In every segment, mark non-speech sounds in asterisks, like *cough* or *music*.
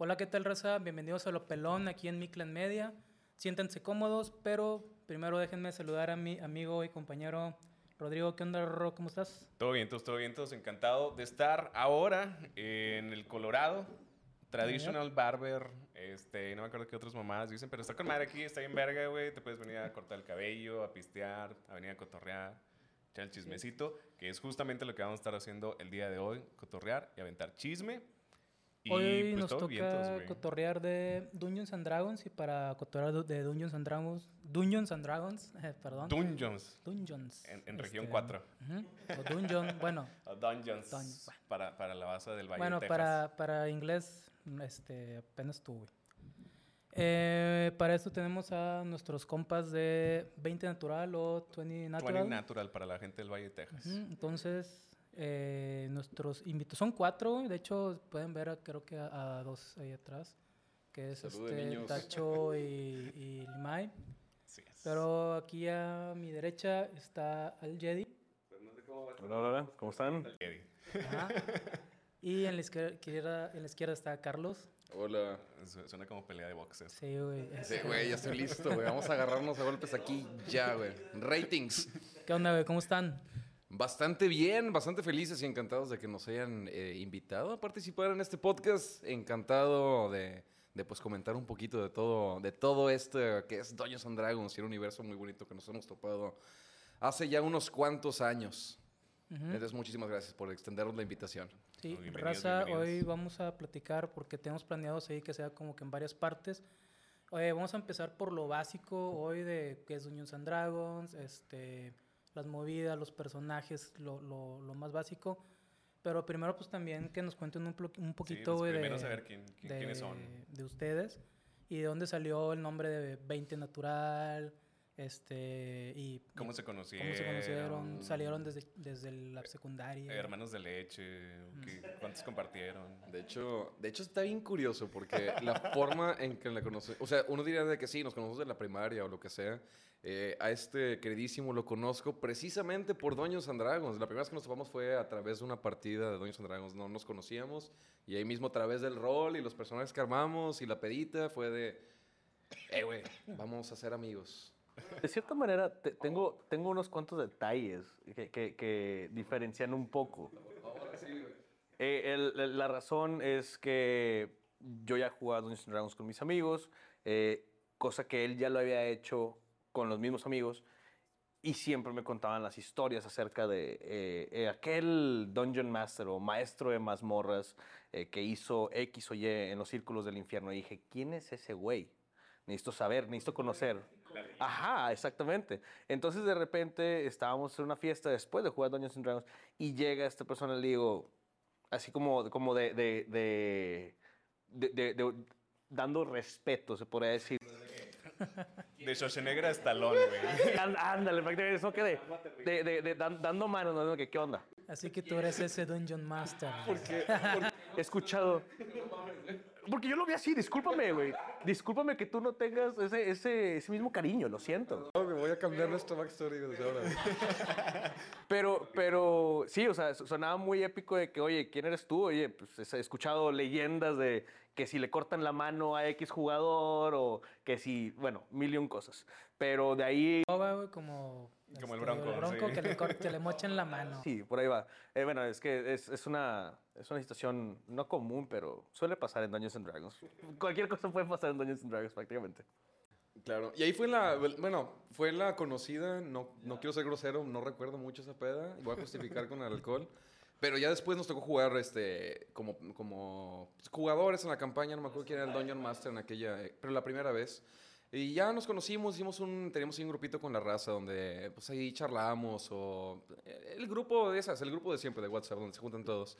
Hola, ¿qué tal, raza? Bienvenidos a Lo Pelón aquí en Miclan Media. Siéntanse cómodos, pero primero déjenme saludar a mi amigo y compañero Rodrigo. ¿Qué onda, Ro? ¿Cómo estás? Todo bien, todo bien, todos encantado de estar ahora en el Colorado. Traditional Barber, este, no me acuerdo qué otras mamadas dicen, pero está con madre aquí, está bien verga, güey. Te puedes venir a cortar el cabello, a pistear, a venir a cotorrear, echar el chismecito, que es justamente lo que vamos a estar haciendo el día de hoy, cotorrear y aventar chisme. Y Hoy pues, nos toca vientos, cotorrear de Dungeons and Dragons y para cotorrear de Dungeons and Dragons, Dungeons and Dragons, eh, perdón. Dungeons, Dungeons. en, en región Este, 4. ujú, O Dungeon, *laughs* bueno, O Dungeons, Dun- bueno. para, para la base del Valle bueno, de Texas. para, para inglés, este, apenas tú, güey. Eh, para esto tenemos a nuestros compas de 20 Natural o 20 Natural. 20 Natural para la gente del Valle de Texas. Ujú, Entonces, eh, nuestros invitados son cuatro, de hecho pueden ver a- creo que a, a dos ahí atrás, que es Salud, este. Tacho y, y Limay. Es. Pero aquí a mi derecha está Al Jedi. Hola, hola, hola, ¿cómo están? Ajá. y en la izquierda, en la izquierda está Carlos. Hola. Su- Suena como pelea de boxes. Sí, güey. Sí, güey, ya estoy listo, güey. Vamos a agarrarnos a golpes aquí ya, güey. Ratings. ¿Qué onda, güey? ¿Cómo están? Bastante bien, bastante felices y encantados de que nos hayan eh, invitado a participar en este podcast. Encantado de, de, pues comentar un poquito de todo, de todo este que es Dungeons and Dragons y un universo muy bonito que nos hemos topado hace ya unos cuantos años. Entonces, muchísimas gracias por extendernos la invitación. Sí, Bienvenidos, Raza, bienvenidos. hoy vamos a platicar porque tenemos planeado ahí que sea como que en varias partes. Oye, vamos a empezar por lo básico hoy de qué es Dungeons and Dragons, este, las movidas, los personajes, lo, lo, lo más básico. Pero primero pues también que nos cuenten un, un poquito, pues, güey, de, primero saber quién- quién- de- quiénes son. de ustedes y de dónde salió el nombre de 20 Natural, este, y ¿Cómo y se conocieron? cómo se conocieron, salieron desde, desde la secundaria. Hermanos de leche. ¿qué- ¿Cuántos compartieron? De hecho, de hecho está bien curioso porque la *laughs* forma en que la conoce, o sea, uno diría de que sí, nos conocemos de la primaria o lo que sea. Eh, a este queridísimo lo conozco precisamente por Dungeons and Dragons. La primera vez que nos topamos fue a través de una partida de Dungeons and Dragons. No nos conocíamos y ahí mismo a través del rol y los personajes que armamos y la pedita fue de, eh, güey, vamos a ser amigos. De cierta manera, te- tengo, tengo unos cuantos detalles que, que- diferencian un poco. Eh, la razón es que yo ya jugaba Dungeons Dragons con mis amigos, eh, cosa que él ya lo había hecho con los mismos amigos, y siempre me contaban las historias acerca de eh, eh, aquel Dungeon Master o maestro de mazmorras que hizo X o Y en los círculos del infierno. Y dije, ¿quién es ese güey? Necesito saber, necesito conocer. Ajá, exactamente. Entonces de repente estábamos en una fiesta después de jugar Dungeons and Dragons y llega esta persona y le digo, así como, como de, de, de, de- de- de- dando respeto, se podría decir. *laughs* De Schwarzenegger a Stallone, güey. *laughs* Án- Ándale, prácticamente eso que de, de- de- de dan- dando manos, ¿no? Que, ¿qué onda? Así que tú eres ese Dungeon Master. güey. *laughs* He escuchado. Porque yo lo vi así, discúlpame, güey. Discúlpame que tú no tengas ese, ese, ese mismo cariño, lo siento. me voy a cambiar nuestro backstory desde ahora. *laughs* Pero, pero sí, o sea, sonaba muy épico de que, oye, ¿quién eres tú? Oye, pues he escuchado leyendas de que si le cortan la mano a X jugador o que si, bueno, mil y un cosas. Pero de ahí, Loba, güey, como, este, Como el Bronco, sí. que, le que le *laughs* mochen la mano. sí, por ahí va. Eh, bueno, es que es, es una, es una situación no común, pero suele pasar en Dungeons and Dragons. Cualquier cosa puede pasar en Dungeons and Dragons prácticamente. Claro, y ahí fue la, bueno, fue la conocida, no, no quiero ser grosero, no recuerdo mucho esa peda, voy a justificar con el alcohol, pero ya después nos tocó jugar este, como, como jugadores en la campaña, no me acuerdo quién era el Dungeon Master en aquella, eh, pero la primera vez. Y ya nos conocimos, hicimos un, teníamos un grupito con la raza donde pues ahí charlábamos o eh, el grupo de esas, el grupo de siempre de WhatsApp donde se juntan todos.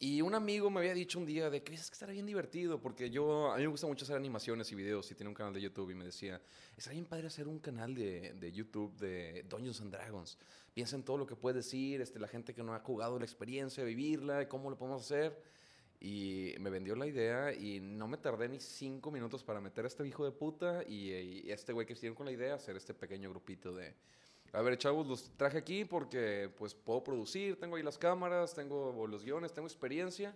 Y un amigo me había dicho un día de que es que estará bien divertido, porque yo, a mí me gusta mucho hacer animaciones y videos y tiene un canal de YouTube y me decía, está bien padre hacer un canal de, de YouTube de Dungeons and Dragons. Piensa en todo lo que puedes decir, este, la gente que no ha jugado la experiencia, vivirla, cómo lo podemos hacer. Y me vendió la idea y no me tardé ni cinco minutos para meter a este hijo de puta y, y este güey que estuvieron con la idea, hacer este pequeño grupito de... A ver, chavos, los traje aquí porque pues puedo producir, tengo ahí las cámaras, tengo los guiones, tengo experiencia.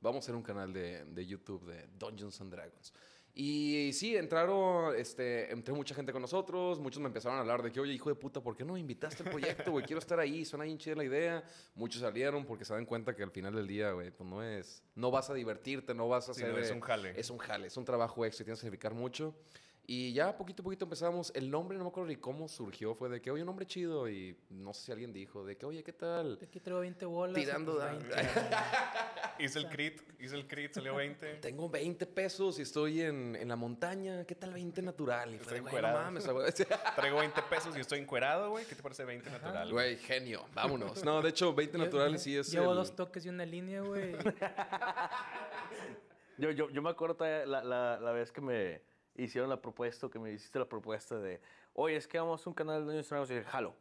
vamos a hacer un canal de, de YouTube de Dungeons and Dragons. Y sí, entraron, este, entró mucha gente con nosotros, muchos me empezaron a hablar de que, oye, hijo de puta, ¿por qué no me invitaste al proyecto, güey? Quiero estar ahí, suena bien chida la idea. Muchos salieron porque se dan cuenta que al final del día, güey, pues no es, no vas a divertirte, no vas a Sí, hacer... no, es un jale. Es un jale, es un trabajo extra y tienes que sacrificar mucho. Y ya poquito a poquito empezamos. El nombre no me acuerdo ni cómo surgió. Fue de que, oye, un nombre chido. Y no sé si alguien dijo, de que, oye, ¿qué tal? Aquí traigo 20 bolas. Tirando pues, da- 20. *laughs* Hice el crit, hice el crit, salió 20. Tengo 20 pesos y estoy en, en la montaña. ¿Qué tal 20 natural? Y Estoy de, güey, no encuerado. mames, güey. *laughs* Traigo 20 pesos y estoy encuerado, güey. ¿Qué te parece 20 natural? Güey, genio. Vámonos. No, de hecho, 20 Lle- naturales sí es. Llevo el- dos toques y una línea, güey. *laughs* Yo, yo, yo me acuerdo todavía la, la, la vez que me hicieron la propuesta, que me hiciste la propuesta de, oye, es que vamos a un canal de and Dragons", y dije, jalo.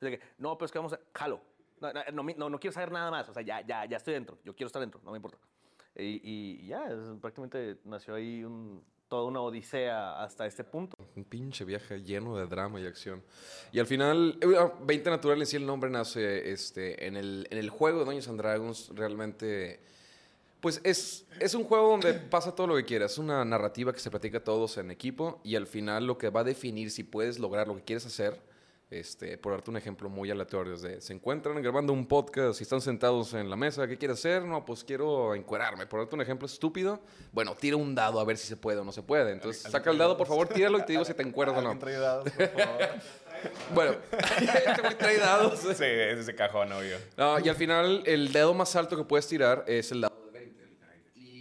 Y dije, no, pero es que vamos a, jalo. No, no, no, no, quiero saber nada más, o sea, ya, ya, ya estoy dentro, yo quiero estar dentro, no me importa. Y, y ya, es- prácticamente nació ahí un, toda una odisea hasta este punto. Un pinche viaje lleno de drama y acción. Y al final, eh, ah, 20 Natural en sí el nombre nace este, en, el, en el juego de Dungeons and Dragons. Realmente, pues es, es un juego donde pasa todo lo que quieras. Es una narrativa que se platica todos en equipo. Y al final lo que va a definir si puedes lograr lo que quieres hacer. Este, por darte un ejemplo muy aleatorio, es de, se encuentran grabando un podcast y están sentados en la mesa, ¿qué quieres hacer? No, pues quiero encuerarme. Por darte un ejemplo estúpido, bueno, tira un dado a ver si se puede o no se puede. Entonces, ¿Alguien saca el dado, por favor, tíralo y te digo si te encuerdas o no. ¿Alguien trae dados, por favor? *laughs* Bueno, *laughs* este trae dados. sí, es ese cajón, obvio. No, y al final, el dedo más alto que puedes tirar es el dado de 20.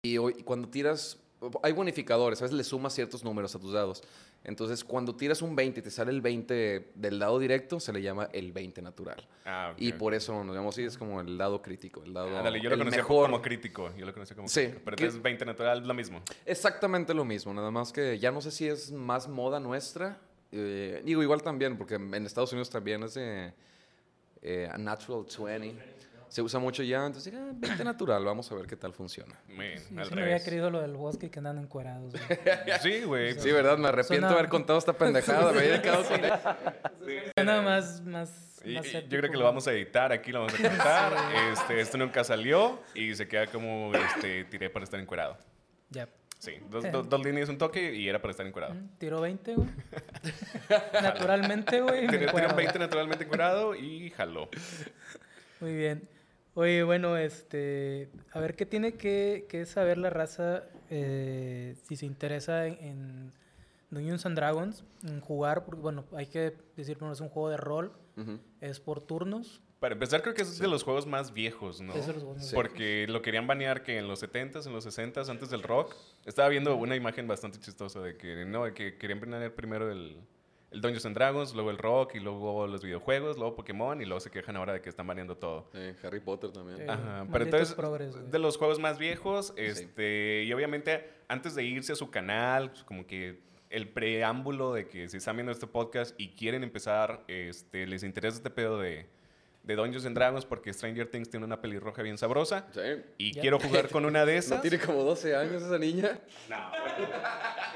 Y, hoy- y cuando tiras, hay bonificadores, a veces le sumas ciertos números a tus dados. Entonces, cuando tiras un 20 y te sale el 20 del dado directo, se le llama el 20 natural. Ah, Y por eso nos llamamos así, es como el dado crítico, el dado Ándale, yo lo conocía mejor. como crítico. Yo lo conocía como Sí, crítico. Pero que- entonces 20 natural, lo mismo. Exactamente lo mismo, nada más que ya no sé si es más moda nuestra. eh, digo, igual también, porque en Estados Unidos también es de eh, a natural 20. Se usa mucho ya, entonces, ah, 20 *clears throat* natural, vamos a ver qué tal funciona. Man, Sí, al sí me había querido lo del bosque y que andan encuerados. güey. *laughs* Sí, güey. Sí, ¿verdad? Me arrepiento Suena- de haber contado esta pendejada, me había quedado con *laughs* Suena más, más, Y- más y yo creo que lo vamos a editar, aquí lo vamos a cortar. *laughs* este, esto nunca salió y se queda como este, tiré para estar encuerado. Ya. Sí, dos, dos, dos líneas, un toque y era para estar encuerado. Tiró 20, güey. Naturalmente, güey. un 20 naturalmente encuerado y jaló. Muy bien. Oye, bueno, este, a ver qué tiene que, que saber la raza eh, si se interesa en, en Dungeons and Dragons, en jugar, porque bueno, hay que decir, no es un juego de rol, es por turnos. Para empezar, creo que es de los juegos más viejos, ¿no? Es de los juegos más Porque lo querían banear que en los 70s, en los 60s, antes del rock. Estaba viendo una imagen bastante chistosa de que, no, de que querían banear primero el, el Dungeons and Dragons, luego el rock y luego los videojuegos, luego Pokémon y luego se quejan ahora de que están baneando todo. Sí, Harry Potter también. Sí. Ajá, pero entonces, de los juegos más viejos, este, y obviamente antes de irse a su canal, pues, como que el preámbulo de que si están viendo este podcast y quieren empezar, este, les interesa este pedo de, de Dungeons and Dragons porque Stranger Things tiene una pelirroja bien sabrosa Sí. y Ya. quiero jugar con una de ¿No esas. tiene como 12 años esa niña?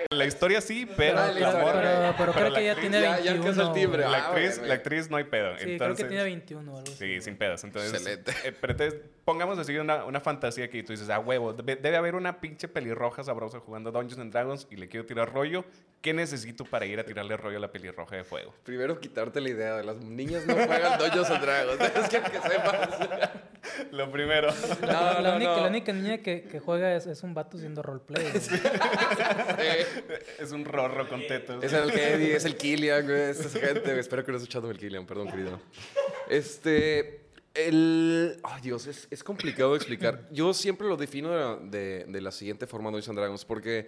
La historia sí, pero, Ah, historia. morra- Pero, pero creo la que ya actriz- tiene ya- 21. ya alcanza el timbre. La Ah, actriz, bueno, la actriz no hay pedo. Sí, creo Entonces, que tiene 21 o algo así. Sí, sin pedos. Entonces, Excelente. eh, pero entonces, pongamos así una, una fantasía que tú dices, ah, huevo, debe, debe haber una pinche pelirroja sabrosa jugando Dungeons and Dragons y le quiero tirar rollo. ¿Qué necesito para ir a tirarle rollo a la pelirroja de fuego? Primero quitarte la idea de las niñas no juegan Dungeons and Dragons. *laughs* Es que, que sepas. *laughs* Lo primero. No, la, no, única, no. la única niña que, que juega es, es un vato haciendo roleplay. Eh, *laughs* es un rorro con tetos. Es el Kevin, es el Killian, güey. Esta es gente. Espero que no estés echando el Killian, perdón, querido. Este. El. Ay, Dios, es, es complicado de explicar. *clears throat* Yo siempre lo defino de, de- de la siguiente forma, Dungeons and Dragons, porque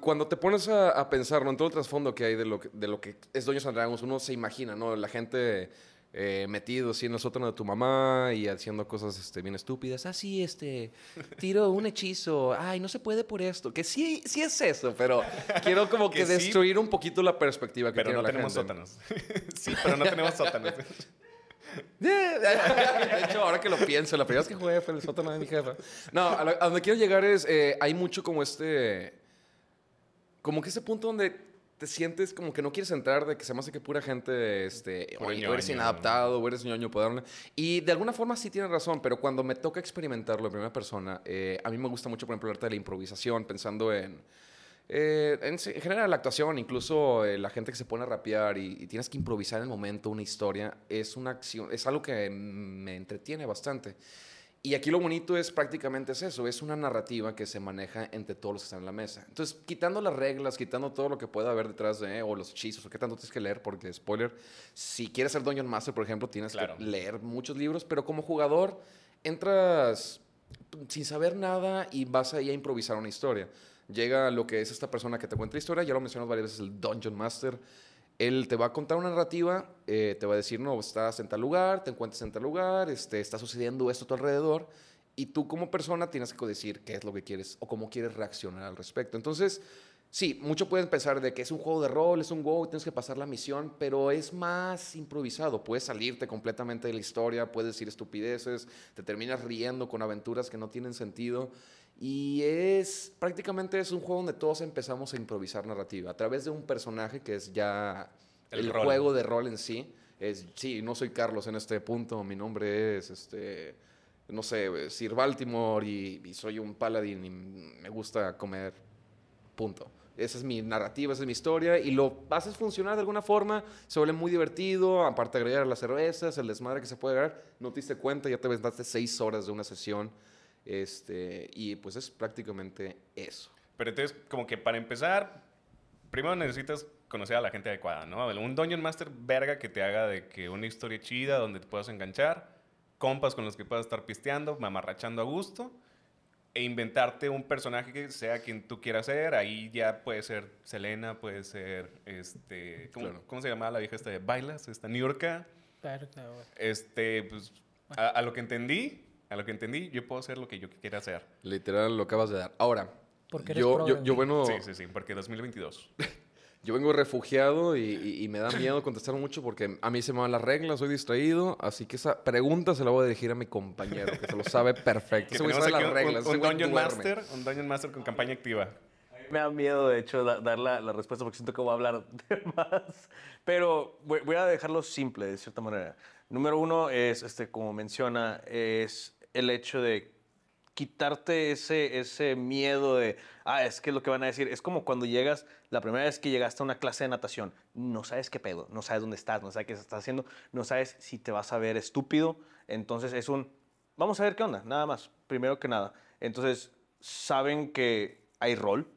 cuando te pones a, a pensar, ¿no? En todo el trasfondo que hay de lo que, de lo que es Dungeons and Dragons, uno se imagina, ¿no? La gente. eh, metido así en el sótano de tu mamá y haciendo cosas este, bien estúpidas. Ah, sí, este, *laughs* tiro un hechizo. Ay, no se puede por esto. Que sí, sí es eso, pero quiero como *laughs* que, Que sí. destruir un poquito la perspectiva que Pero tiene no la tenemos gente. sótanos. *laughs* sí, pero no tenemos sótanos. De hecho, ahora que lo pienso, la primera vez que jugué fue en el sótano de mi jefa. No, a, lo- a donde quiero llegar es, eh, hay mucho como este, como que ese punto donde te sientes como que no quieres entrar, de que se me hace que pura gente, este, o eres inadaptado, o eres ñoño, darle- Y de alguna forma sí tienes razón, pero cuando me toca experimentarlo en primera persona, eh, a mí me gusta mucho, por ejemplo, el arte de la improvisación, pensando en... eh, en, general, la actuación, incluso eh, la gente que se pone a rapear y, y tienes que improvisar en el momento una historia, es una acción, es algo que me entretiene bastante. Y aquí lo bonito es prácticamente es eso, es una narrativa que se maneja entre todos los que están en la mesa. Entonces, quitando las reglas, quitando todo lo que pueda haber detrás de, o los hechizos, o qué tanto tienes que leer, porque, spoiler, si quieres ser Dungeon Master, por ejemplo, tienes Claro. que leer muchos libros, pero como jugador entras sin saber nada y vas ahí a improvisar una historia. Llega lo que es esta persona que te cuenta la historia, ya lo mencionamos varias veces, el Dungeon Master. Él te va a contar una narrativa, eh, te va a decir, no, estás en tal lugar, te encuentras en tal lugar, este, está sucediendo esto a tu alrededor, y tú como persona tienes que decir qué es lo que quieres o cómo quieres reaccionar al respecto. Entonces, sí, mucho pueden pensar de que es un juego de rol, es un WoW, tienes que pasar la misión, pero es más improvisado. Puedes salirte completamente de la historia, puedes decir estupideces, te terminas riendo con aventuras que no tienen sentido. Y es prácticamente es un juego donde todos empezamos a improvisar narrativa a través de un personaje que es ya El juego de rol en sí. Es, sí, no soy Carlos en este punto, mi nombre es, este, no sé, Sir Baltimore y, y soy un paladín y me gusta comer, punto. Esa es mi narrativa, esa es mi historia y lo haces funcionar de alguna forma, se vuelve muy divertido, aparte de agregar las cervezas, el desmadre que se puede agregar, no te diste cuenta, ya te aventaste seis horas de una sesión este, y pues es prácticamente eso. Pero entonces, como que para empezar, primero necesitas conocer a la gente adecuada, ¿no? Un Dungeon Master verga que te haga de que una historia chida donde te puedas enganchar, compas con los que puedas estar pisteando, mamarrachando a gusto, e inventarte un personaje que sea quien tú quieras ser. Ahí ya puede ser Selena, puede ser, este, ¿cómo, Claro. ¿cómo se llamaba la vieja esta de Bailas? Esta. Verga, güey. Este, pues, a, a lo que entendí, a lo que entendí, yo puedo hacer lo que yo quiera hacer. Literal lo acabas de dar. Ahora, Porque eres yo, yo, bueno, Sí, sí, sí, porque 2022. *laughs* Yo vengo refugiado y, y- y me da miedo contestar mucho porque a mí se me van las reglas, soy distraído, así que esa pregunta se la voy a dirigir a mi compañero, que se lo sabe perfecto. *laughs* Tenemos sabe las un- reglas. un, un Dungeon. Master, un Dungeon Master con campaña activa. Me da miedo, de hecho, da- dar la, la respuesta porque siento que voy a hablar *laughs* de más. Pero voy, voy a dejarlo simple, de cierta manera. Número uno es, este, como menciona, es el hecho de quitarte ese, ese miedo de, ah, es que lo que van a decir. Es como cuando llegas, la primera vez que llegaste a una clase de natación, no sabes qué pedo, no sabes dónde estás, no sabes qué estás haciendo, no sabes si te vas a ver estúpido. Entonces es un, vamos a ver qué onda, nada más, primero que nada. Entonces, saben que hay rol,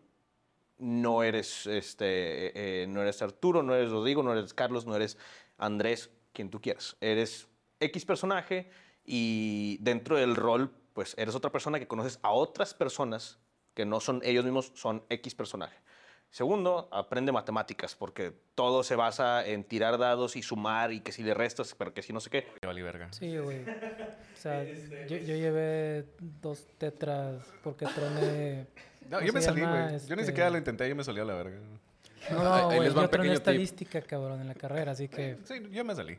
no eres, este, eh, no eres Arturo, no eres Rodrigo, no eres Carlos, no eres Andrés, quien tú quieras. Eres X personaje y dentro del rol, pues eres otra persona que conoces a otras personas que no son ellos mismos, son X personaje. Segundo, aprende matemáticas, porque todo se basa en tirar dados y sumar y que si le restas, pero que si no sé qué. Que vale verga. Sí, güey. O sea, yo, yo llevé dos tetras porque troné. No, ¿cómo yo me salí, güey. Yo ni Este- siquiera lo intenté, yo me salí a la verga. No, Ahí no, les güey. va un Yo troné pequeño tip. estadística, cabrón, en la carrera, así que. Sí, yo me salí.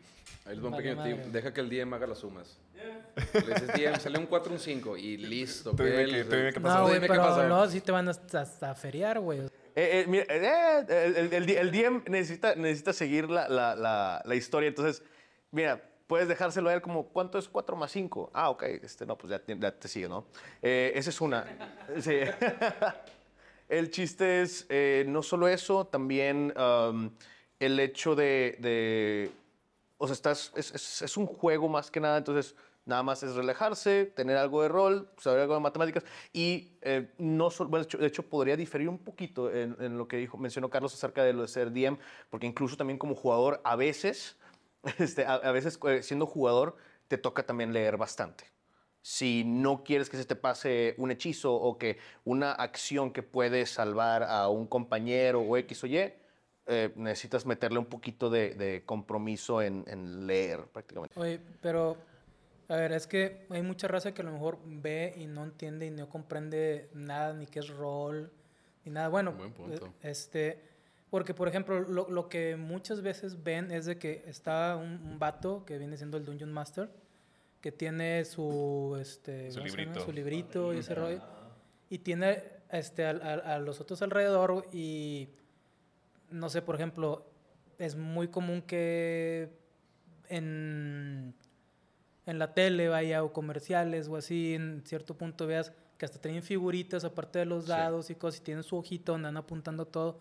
Ahí les va un Vale pequeño tip. madre. Deja que el DM haga las sumas. Le dices, DM, salió un 4, un 5 y listo. Tú dime que qué- tú dime qué pasó. No, güey, Dime qué pero pasó. luego sí te van hasta, hasta a feriar, güey. Eh, eh, mira, eh, el, el- el- el DM necesita, necesita seguir la, la- la- la historia. Entonces, mira, puedes dejárselo a él como, ¿cuánto es 4 más 5? Ah, ok, este, no, pues ya, te- ya te sigue, ¿no? Eh, esa es una. Sí. *laughs* el chiste es eh, no solo eso, también el hecho de, o sea, estás, es, un juego más que nada, entonces nada más es relajarse, tener algo de rol, saber algo de matemáticas y eh, no solo, de hecho, podría diferir un poquito en, lo que dijo, mencionó Carlos acerca de lo de ser DM, porque incluso también como jugador a veces, *laughs* este, a, a veces eh, siendo jugador te toca también leer bastante. Si no quieres que se te pase un hechizo o que una acción que puede salvar a un compañero o X o Y, eh, necesitas meterle un poquito de, de compromiso en, en leer prácticamente. Oye, pero, a ver, es que hay mucha raza que a lo mejor ve y no entiende y no comprende nada, ni qué es rol, ni nada. Bueno, Buen punto. eh, este, porque, por ejemplo, lo, lo que muchas veces ven es de que está un, un vato que viene siendo el Dungeon Master, que tiene su, este, Su librito. su librito y ese rollo, y tiene este, al- al- a, los otros alrededor y no sé, por ejemplo, es muy común que en, en la tele vaya o comerciales o así, en cierto punto veas que hasta tienen figuritas aparte de los Sí. dados y cosas, y tienen su ojito donde van apuntando todo.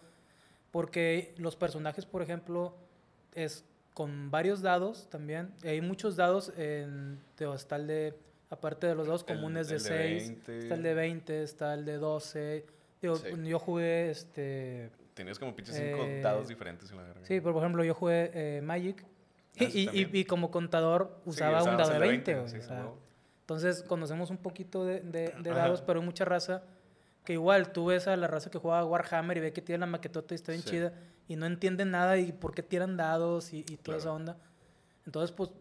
Porque los personajes, por ejemplo, es con varios dados también. Hay muchos dados, en, el de, aparte de los dados El- comunes de el de 6, 20. está el de 20, está el de 12. Digo, Sí. yo jugué este... Tenías como pinches cinco Eh, dados diferentes en la verga. Sí, pero por ejemplo, yo jugué eh, Magic Ah, y, sí, y- y como contador Sí, usaba un usabas dado de el 20. güey, sí, o sea, huevo. entonces conocemos un poquito de, de- de dados, pero hay mucha raza que igual tú ves a la raza que juega Warhammer y ve que tiene la maquetota y está bien Sí. chida y no entienden nada y por qué tiran dados y, y toda esa Claro. onda. Entonces, pues,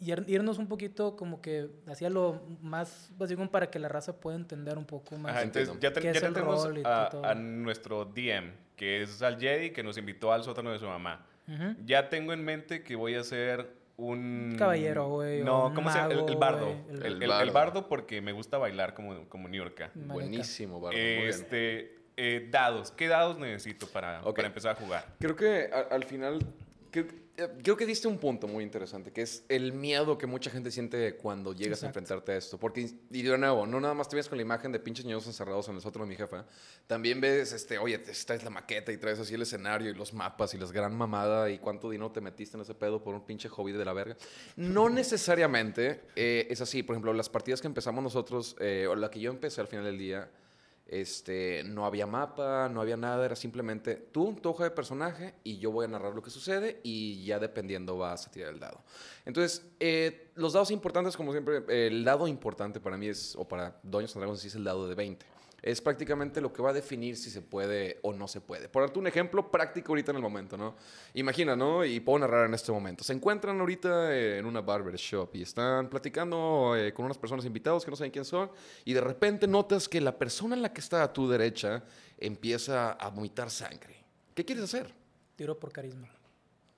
ir- irnos un poquito como que hacía lo más básico para que la raza pueda entender un poco más. Ajá, entonces ya, te- ¿Qué ya es el tenemos rol y a, todo? a nuestro DM, que es al Jedi, que nos invitó al sótano de su mamá. Ujú. Ya tengo en mente que voy a ser un... Caballero, güey, No, un ¿cómo se llama? El, el bardo. El, el- el- el bardo. bardo porque me gusta bailar como, como Niurka. Maneca. Buenísimo, Bardo, muy bien. Este, eh, dados. ¿Qué dados necesito para, para empezar a jugar? Creo que a- al final, creo, eh, creo que diste un punto muy interesante, que es el miedo que mucha gente siente cuando llegas a enfrentarte a esto. Porque, y de nuevo, no nada más te ves con la imagen de pinches niños encerrados en el sótano de mi jefa, también ves, este, oye, esta es la maqueta y traes así el escenario y los mapas y las gran mamada y cuánto dinero te metiste en ese pedo por un pinche hobby de la verga. No necesariamente eh, es así. Por ejemplo, las partidas que empezamos nosotros, eh, o la que yo empecé al final del día, este, no había mapa, no había nada, era simplemente tú, tu hoja de personaje, y yo voy a narrar lo que sucede, y ya dependiendo vas a tirar el dado. Entonces, eh, los dados importantes, como siempre, el dado importante para mí es, o para Doños and Dragons, es el dado de 20. Es prácticamente lo que va a definir si se puede o no se puede. Por darte un ejemplo práctico ahorita en el momento, ¿no? Imagina, ¿no? Y puedo narrar en este momento. Se encuentran ahorita en una barber shop y están platicando eh, con unas personas invitados que no saben quién son y de repente notas que la persona en la que está a tu derecha empieza a vomitar sangre. ¿Qué quieres hacer? Tiro por carisma.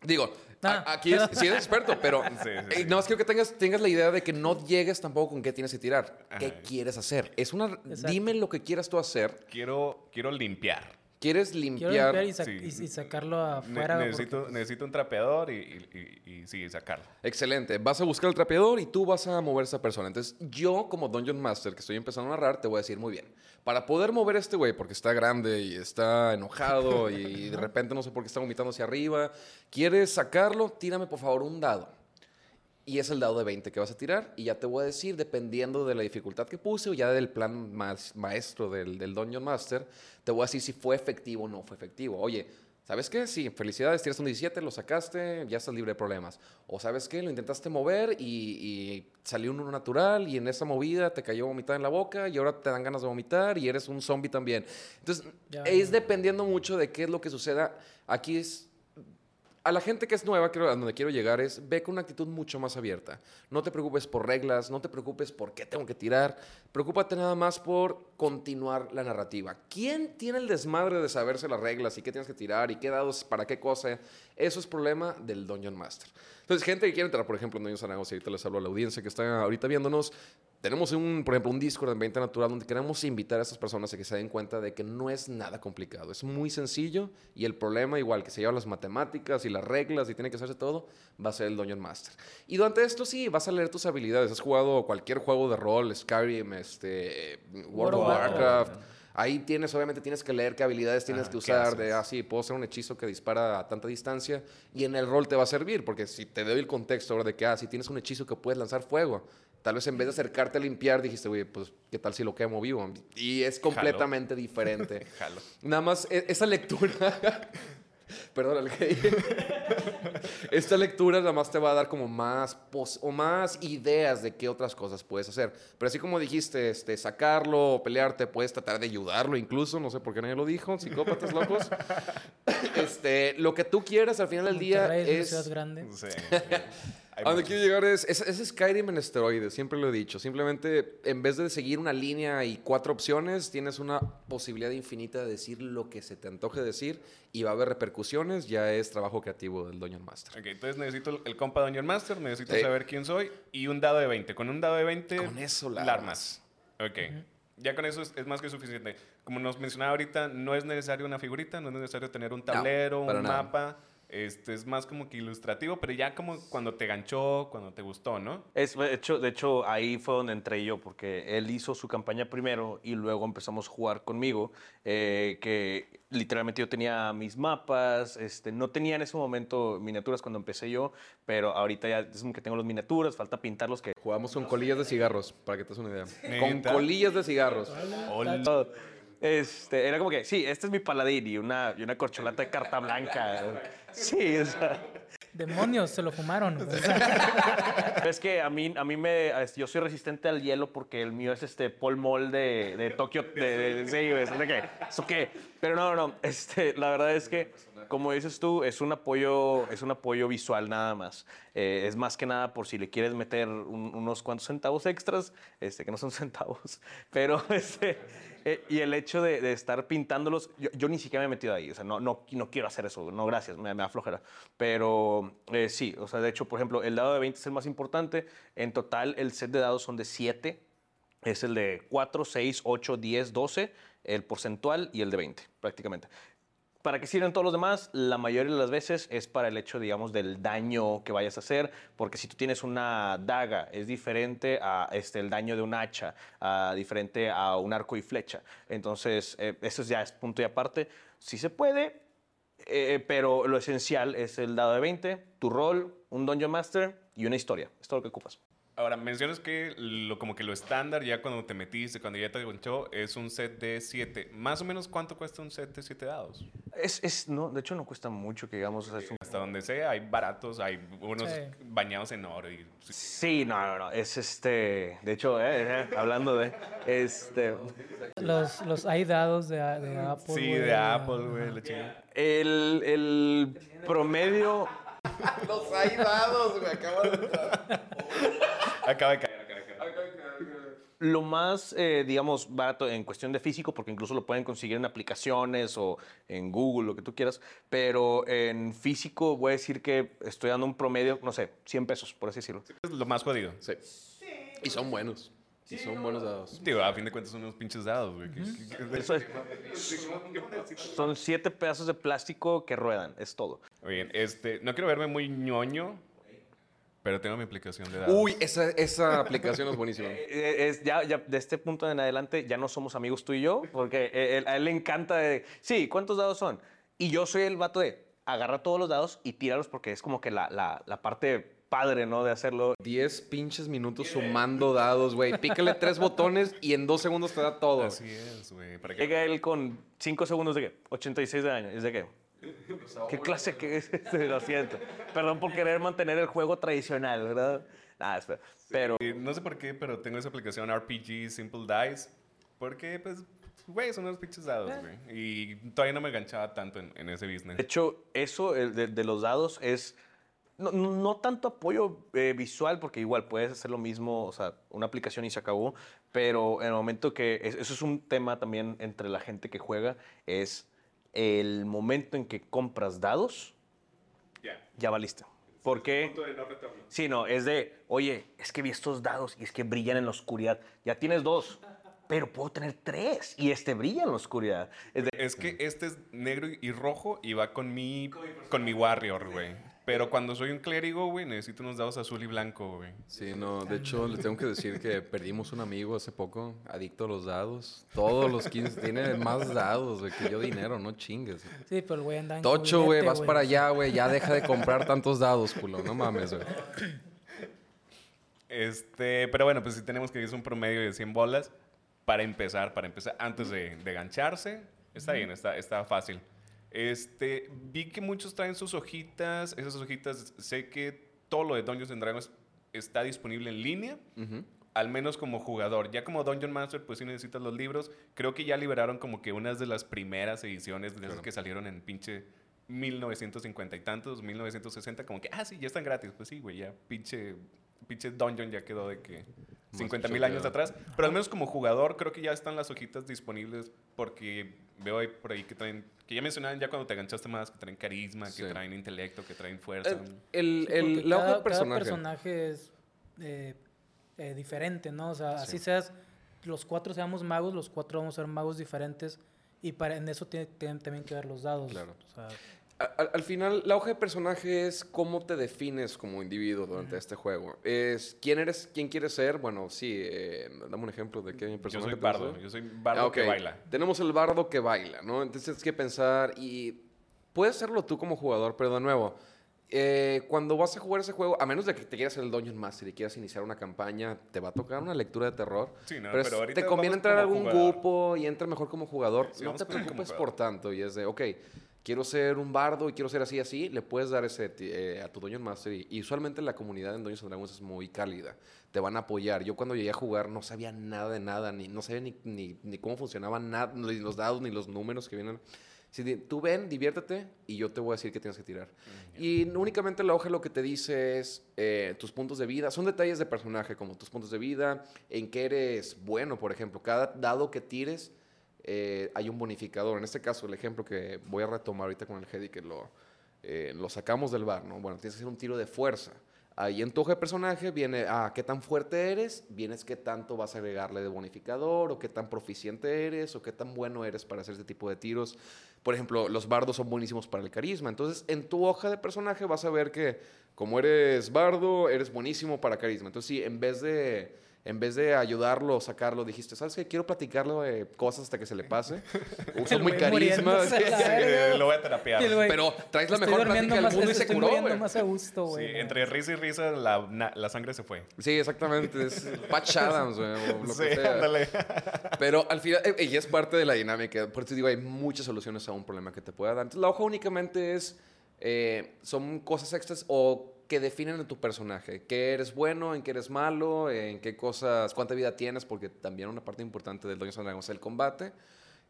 Digo, Ah. a- aquí es, sí eres experto, pero *laughs* Sí, sí, eh, no más quiero que tengas, tengas la idea de que no llegues tampoco con qué tienes que tirar. ¿Qué quieres hacer? Es una, Exacto. dime lo que quieras tú hacer. Quiero, quiero limpiar. ¿Quieres Quiero limpiar? limpiar y, sa- sí. y- y sacarlo afuera. necesito, porque, necesito un trapeador y, y, y- y sí, sacarlo. Excelente. Vas a buscar el trapeador y tú vas a mover a esa persona. Entonces, yo, como Dungeon Master, que estoy empezando a narrar, te voy a decir muy bien. Para poder mover a este güey, porque está grande y está enojado *laughs* y de repente no sé por qué está vomitando hacia arriba, ¿quieres sacarlo? Tírame, por favor, un dado. Y es el dado de 20 que vas a tirar. Y ya te voy a decir, dependiendo de la dificultad que puse o ya del plan más maestro del, del Dungeon Master, te voy a decir si fue efectivo o no fue efectivo. Oye, ¿sabes qué? Sí, felicidades, tiraste un 17, lo sacaste, ya estás libre de problemas. O ¿sabes qué? Lo intentaste mover y, y salió uno natural y en esa movida te cayó vomitar en la boca y ahora te dan ganas de vomitar y eres un zombie también. Entonces, Ya, es ya. dependiendo mucho de qué es lo que suceda. Aquí es a la gente que es nueva, creo, a donde quiero llegar, es ve con una actitud mucho más abierta. No te preocupes por reglas, no te preocupes por qué tengo que tirar. Preocúpate nada más por continuar la narrativa. ¿Quién tiene el desmadre de saberse las reglas y qué tienes que tirar y qué dados para qué cosa? Eso es problema del Dungeon Master. Entonces, gente que quiere entrar, por ejemplo, en Dungeons Dragons, ahorita les hablo a la audiencia que está ahorita viéndonos, tenemos un, por ejemplo, un Discord en Ambiente Natural donde queremos invitar a estas personas a que se den cuenta de que no es nada complicado. Es muy sencillo y el problema, igual que se lleva las matemáticas y las reglas y tiene que hacerse todo, va a ser el Dungeon Master. Y durante esto sí, vas a leer tus habilidades. Has jugado cualquier juego de rol, Skyrim, este, World of Warcraft. Ahí tienes, obviamente, tienes que leer qué habilidades tienes Ajá, que ¿qué usar. De, haces? ah, puedo hacer un hechizo que dispara a tanta distancia. Y en el rol te va a servir, porque si te doy el contexto ahora de que, ah, si tienes un hechizo que puedes lanzar fuego, tal vez en vez de acercarte a limpiar, dijiste, güey, pues, ¿qué tal si lo quemo vivo? Y es completamente diferente. *laughs* Jalo. Nada más, e- esa lectura. *laughs* Perdón. *laughs* Esta lectura nada más te va a dar como más pos- o más ideas de qué otras cosas puedes hacer. Pero así como dijiste, este, sacarlo pelearte, puedes tratar de ayudarlo incluso. No sé por qué nadie lo dijo, psicópatas locos. este, lo que tú quieras al final del día es ciudad grande. Sí. A donde quiero llegar es, es, es Skyrim en esteroides, siempre lo he dicho. Simplemente, en vez de seguir una línea y cuatro opciones, tienes una posibilidad infinita de decir lo que se te antoje decir y va a haber repercusiones. Ya es trabajo creativo del Dungeon Master. Ok, entonces necesito el- el compa Dungeon Master, necesito Sí. saber quién soy y un dado de 20. Con un dado de 20 Con eso la armas. Ok. Ya con eso es, es más que suficiente. Como nos mencionaba ahorita, no es necesario una figurita, no es necesario tener un tablero, para un nada. mapa. Este es más como que ilustrativo, pero ya como cuando te ganchó, cuando te gustó, ¿no? Es, de, hecho, de hecho, ahí fue donde entré yo, porque él hizo su campaña primero y luego empezamos a jugar conmigo, eh, que literalmente yo tenía mis mapas, este, no tenía en ese momento miniaturas cuando empecé yo, pero ahorita ya es como que tengo las miniaturas, falta pintarlos, que Jugamos con colillas de cigarros, para que te des una idea. Con colillas de cigarros. Hola. todo. Este, era como que, sí, este es mi paladín y una, y una corcholata de carta blanca. Sí, o sea, Demonios, se lo fumaron. o *laughs* sea, es que a mí, a mí me, yo soy resistente al hielo porque el mío es este Paul Mall de, de Tokio, de, de, sí, ¿eso de qué? ¿Eso qué? Pero no, no, no, este, la verdad es que, como dices tú, es un apoyo, es un apoyo visual nada más. Eh, es más que nada por si le quieres meter un- unos cuantos centavos extras, este, que no son *laughs* centavos, pero este, eh, y el hecho de, de estar pintándolos, yo, yo ni siquiera me he metido ahí, o sea, no, no, no quiero hacer eso, no, gracias, me, me da flojera. Pero eh, sí, o sea, de hecho, por ejemplo, el dado de 20 es el más importante. En total, el set de dados son de 7. Es el de 4, 6, 8, 10, 12, el porcentual y el de 20, prácticamente. ¿Para qué sirven todos los demás? La mayoría de las veces es para el hecho, digamos, del daño que vayas a hacer, porque si tú tienes una daga, es diferente a este, el daño de un hacha, a, diferente a un arco y flecha. Entonces, eh, eso ya es punto y aparte. Si se puede, eh, pero lo esencial es el dado de 20, tu rol, un Dungeon Master y una historia. Es todo lo que ocupas. Ahora, mencionas que lo, como que lo estándar, ya cuando te metiste, cuando ya te ganchó, es un set de 7. Más o menos, ¿cuánto cuesta un set de 7 dados? Es, es, no, de hecho, no cuesta mucho que digamos. o sea, es un- Hasta donde sea, hay baratos, hay unos Sí. bañados en oro. Y, Sí, no, no, no. Es este. De hecho, eh, eh, hablando de. Este. los, los hay dados de, de Apple. sí, güey, de Apple, güey, la chingada. El, el promedio. Los hay dados, me acabo de Acaba de caer, acaba de caer. Lo más, eh, digamos, barato en cuestión de físico, porque incluso lo pueden conseguir en aplicaciones o en Google, lo que tú quieras, pero en físico voy a decir que estoy dando un promedio, no sé, 100 pesos, por así decirlo. Es lo más jodido. Sí. Y son buenos. Y son buenos dados. Digo, a fin de cuentas son unos pinches dados, güey. Eso es- son siete pedazos de plástico que ruedan, es todo. Bien, este, no quiero verme muy ñoño, pero tengo mi aplicación de dados. Uy, esa, esa *laughs* aplicación es buenísima. Eh, Es, ya, ya de este punto en adelante ya no somos amigos tú y yo, porque eh, él- a él le encanta de, sí, ¿cuántos dados son? Y yo soy el vato de, agarra todos los dados y tíralos porque es como que la, la, la parte padre, ¿no? De hacerlo. 10 pinches minutos sumando dados, güey. Pícale tres botones y en dos segundos te da todo. Así es, güey. Llega él con 5 segundos de qué? 86 de año. ¿Es de qué? ¿Qué clase que es? Lo siento. Perdón por querer mantener el juego tradicional, ¿verdad? Nada, espera. Pero Eh, No sé por qué, pero tengo esa aplicación RPG Simple Dice. Porque, pues, güey, son unos pinches dados, güey. Y todavía no me enganchaba tanto en, en ese business. De hecho, eso el de, de los dados es no, no- no tanto apoyo eh, visual, porque igual puedes hacer lo mismo, o sea, una aplicación y se acabó, pero en el momento que, es- eso es un tema también entre la gente que juega, es el momento en que compras dados, Ya. ya valiste. Porque... No. Sí, no, es de, oye, es que vi estos dados y es que brillan en la oscuridad. Ya tienes dos, pero puedo tener tres y este brilla en la oscuridad. Es de, Es que este es negro y rojo y va con mi, con mi Warrior, güey. Pero cuando soy un clérigo, güey, necesito unos dados azul y blanco, güey. Sí, no, de hecho le tengo que decir que perdimos un amigo hace poco, adicto a los dados. Todos los 15 tiene más dados, güey, que yo dinero, no chingues. Sí, pero el güey anda en Tocho, güey, vas para allá, güey, ya deja de comprar tantos dados, culo, no mames, güey. Este, pero bueno, pues sí tenemos que es un promedio de 100 bolas para empezar, para empezar, antes de, de gancharse. Está bien, está, está fácil. Este, vi que muchos traen sus hojitas, esas hojitas, sé que todo lo de Dungeons and Dragons está disponible en línea, al menos como jugador. Ya como Dungeon Master, pues sí necesitas los libros. Creo que ya liberaron como que unas de las primeras ediciones de esas Claro. que salieron en pinche 1950 y tantos, 1960, como que, ah, sí, ya están gratis. Pues sí, güey, ya pinche, pinche Dungeon ya quedó de que 50 mil años atrás. Pero al menos como jugador, creo que ya están las hojitas disponibles porque veo ahí por ahí que traen, que ya mencionaban ya cuando te enganchaste más, que traen carisma, Sí. que traen intelecto, que traen fuerza. El, Sí, el, la hoja cada, de cada personaje. personaje es eh, eh, diferente, ¿no? O sea, así Sí. seas los cuatro seamos magos, los cuatro vamos a ser magos diferentes. Y para, en eso tiene- tienen también que ver los dados. Claro. O sea, Al, al final, la hoja de personaje es cómo te defines como individuo durante este juego. Es quién eres, quién quieres ser. Bueno, sí, eh, dame un ejemplo de qué Yo personaje soy vas a bardo. Yo soy bardo Ah, que baila. Tenemos el bardo que baila, ¿no? Entonces tienes que pensar y puedes hacerlo tú como jugador, pero de nuevo, eh, cuando vas a jugar ese juego, a menos de que te quieras ser el Dungeon Master y quieras iniciar una campaña, te va a tocar una lectura de terror. Sí, no, pero, te conviene entrar a algún jugador. grupo y entra mejor como jugador. Sí, no te preocupes por tanto y es de, ok, quiero ser un bardo y quiero ser así, así, le puedes dar ese eh, a tu Dungeon Master y, y usualmente la comunidad en Dungeons and Dragons es muy cálida. Te van a apoyar. Yo cuando llegué a jugar no sabía nada de nada, ni, no sabía ni, ni, ni cómo funcionaban nada, ni los dados, ni los números que vienen. Si tú ven, diviértete y yo te voy a decir qué tienes que tirar. Y únicamente la hoja lo que te dice es eh, tus puntos de vida. Son detalles de personaje, como tus puntos de vida, en qué eres bueno, por ejemplo. Cada dado que tires eh, hay un bonificador. En este caso, el ejemplo que voy a retomar ahorita con el Hedy, que lo, eh, lo sacamos del bar, ¿no? Bueno, tienes que hacer un tiro de fuerza. Ahí en tu hoja de personaje viene, ah, qué tan fuerte eres, vienes qué tanto vas a agregarle de bonificador, o qué tan proficiente eres, o qué tan bueno eres para hacer este tipo de tiros. Por ejemplo, los bardos son buenísimos para el carisma. Entonces, en tu hoja de personaje vas a ver que, como eres bardo, eres buenísimo para carisma. Entonces, sí, en vez de, en vez de ayudarlo o sacarlo, dijiste, ¿sabes qué? Quiero platicarlo de cosas hasta que se le pase. *laughs* Uso muy carisma. Sí, verga. lo voy a terapiar. Pero traes la estoy mejor plática del mundo y se curó, muriendo güey. más a gusto, Sí, entre risa y risa la, na- la sangre se fue. Sí, exactamente. Es Patch *laughs* Adams, güey, sí, que sea. ándale. Pero al final, eh, y es parte de la dinámica. Por eso digo, hay muchas soluciones a un problema que te pueda dar. Entonces, la hoja únicamente es, eh, son cosas extras o que definen a tu personaje. ¿Qué eres bueno? ¿En qué eres malo? ¿En qué cosas? ¿Cuánta vida tienes? Porque también una parte importante del Dungeons Dragons es el combate.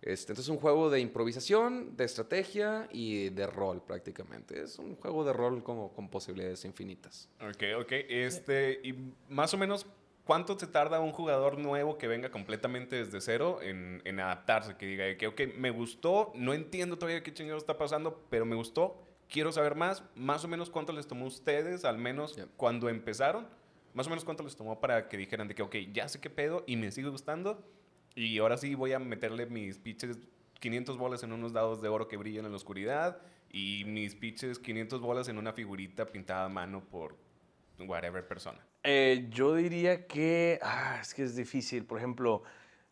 Este, entonces es un juego de improvisación, de estrategia y de rol prácticamente. Es un juego de rol como con posibilidades infinitas. Ok, ok. Este, y más o menos, ¿cuánto se tarda un jugador nuevo que venga completamente desde cero en, en adaptarse? Que diga que, ok, me gustó, no entiendo todavía qué chingado está pasando, pero me gustó, quiero saber más. Más o menos, ¿cuánto les tomó a ustedes, al menos Ya. cuando empezaron? Más o menos, ¿cuánto les tomó para que dijeran de que, ok, ya sé qué pedo y me sigue gustando? Y ahora sí voy a meterle mis pitches 500 bolas en unos dados de oro que brillan en la oscuridad y mis pitches 500 bolas en una figurita pintada a mano por whatever persona. Eh, yo diría que. Ah, es que es difícil. Por ejemplo,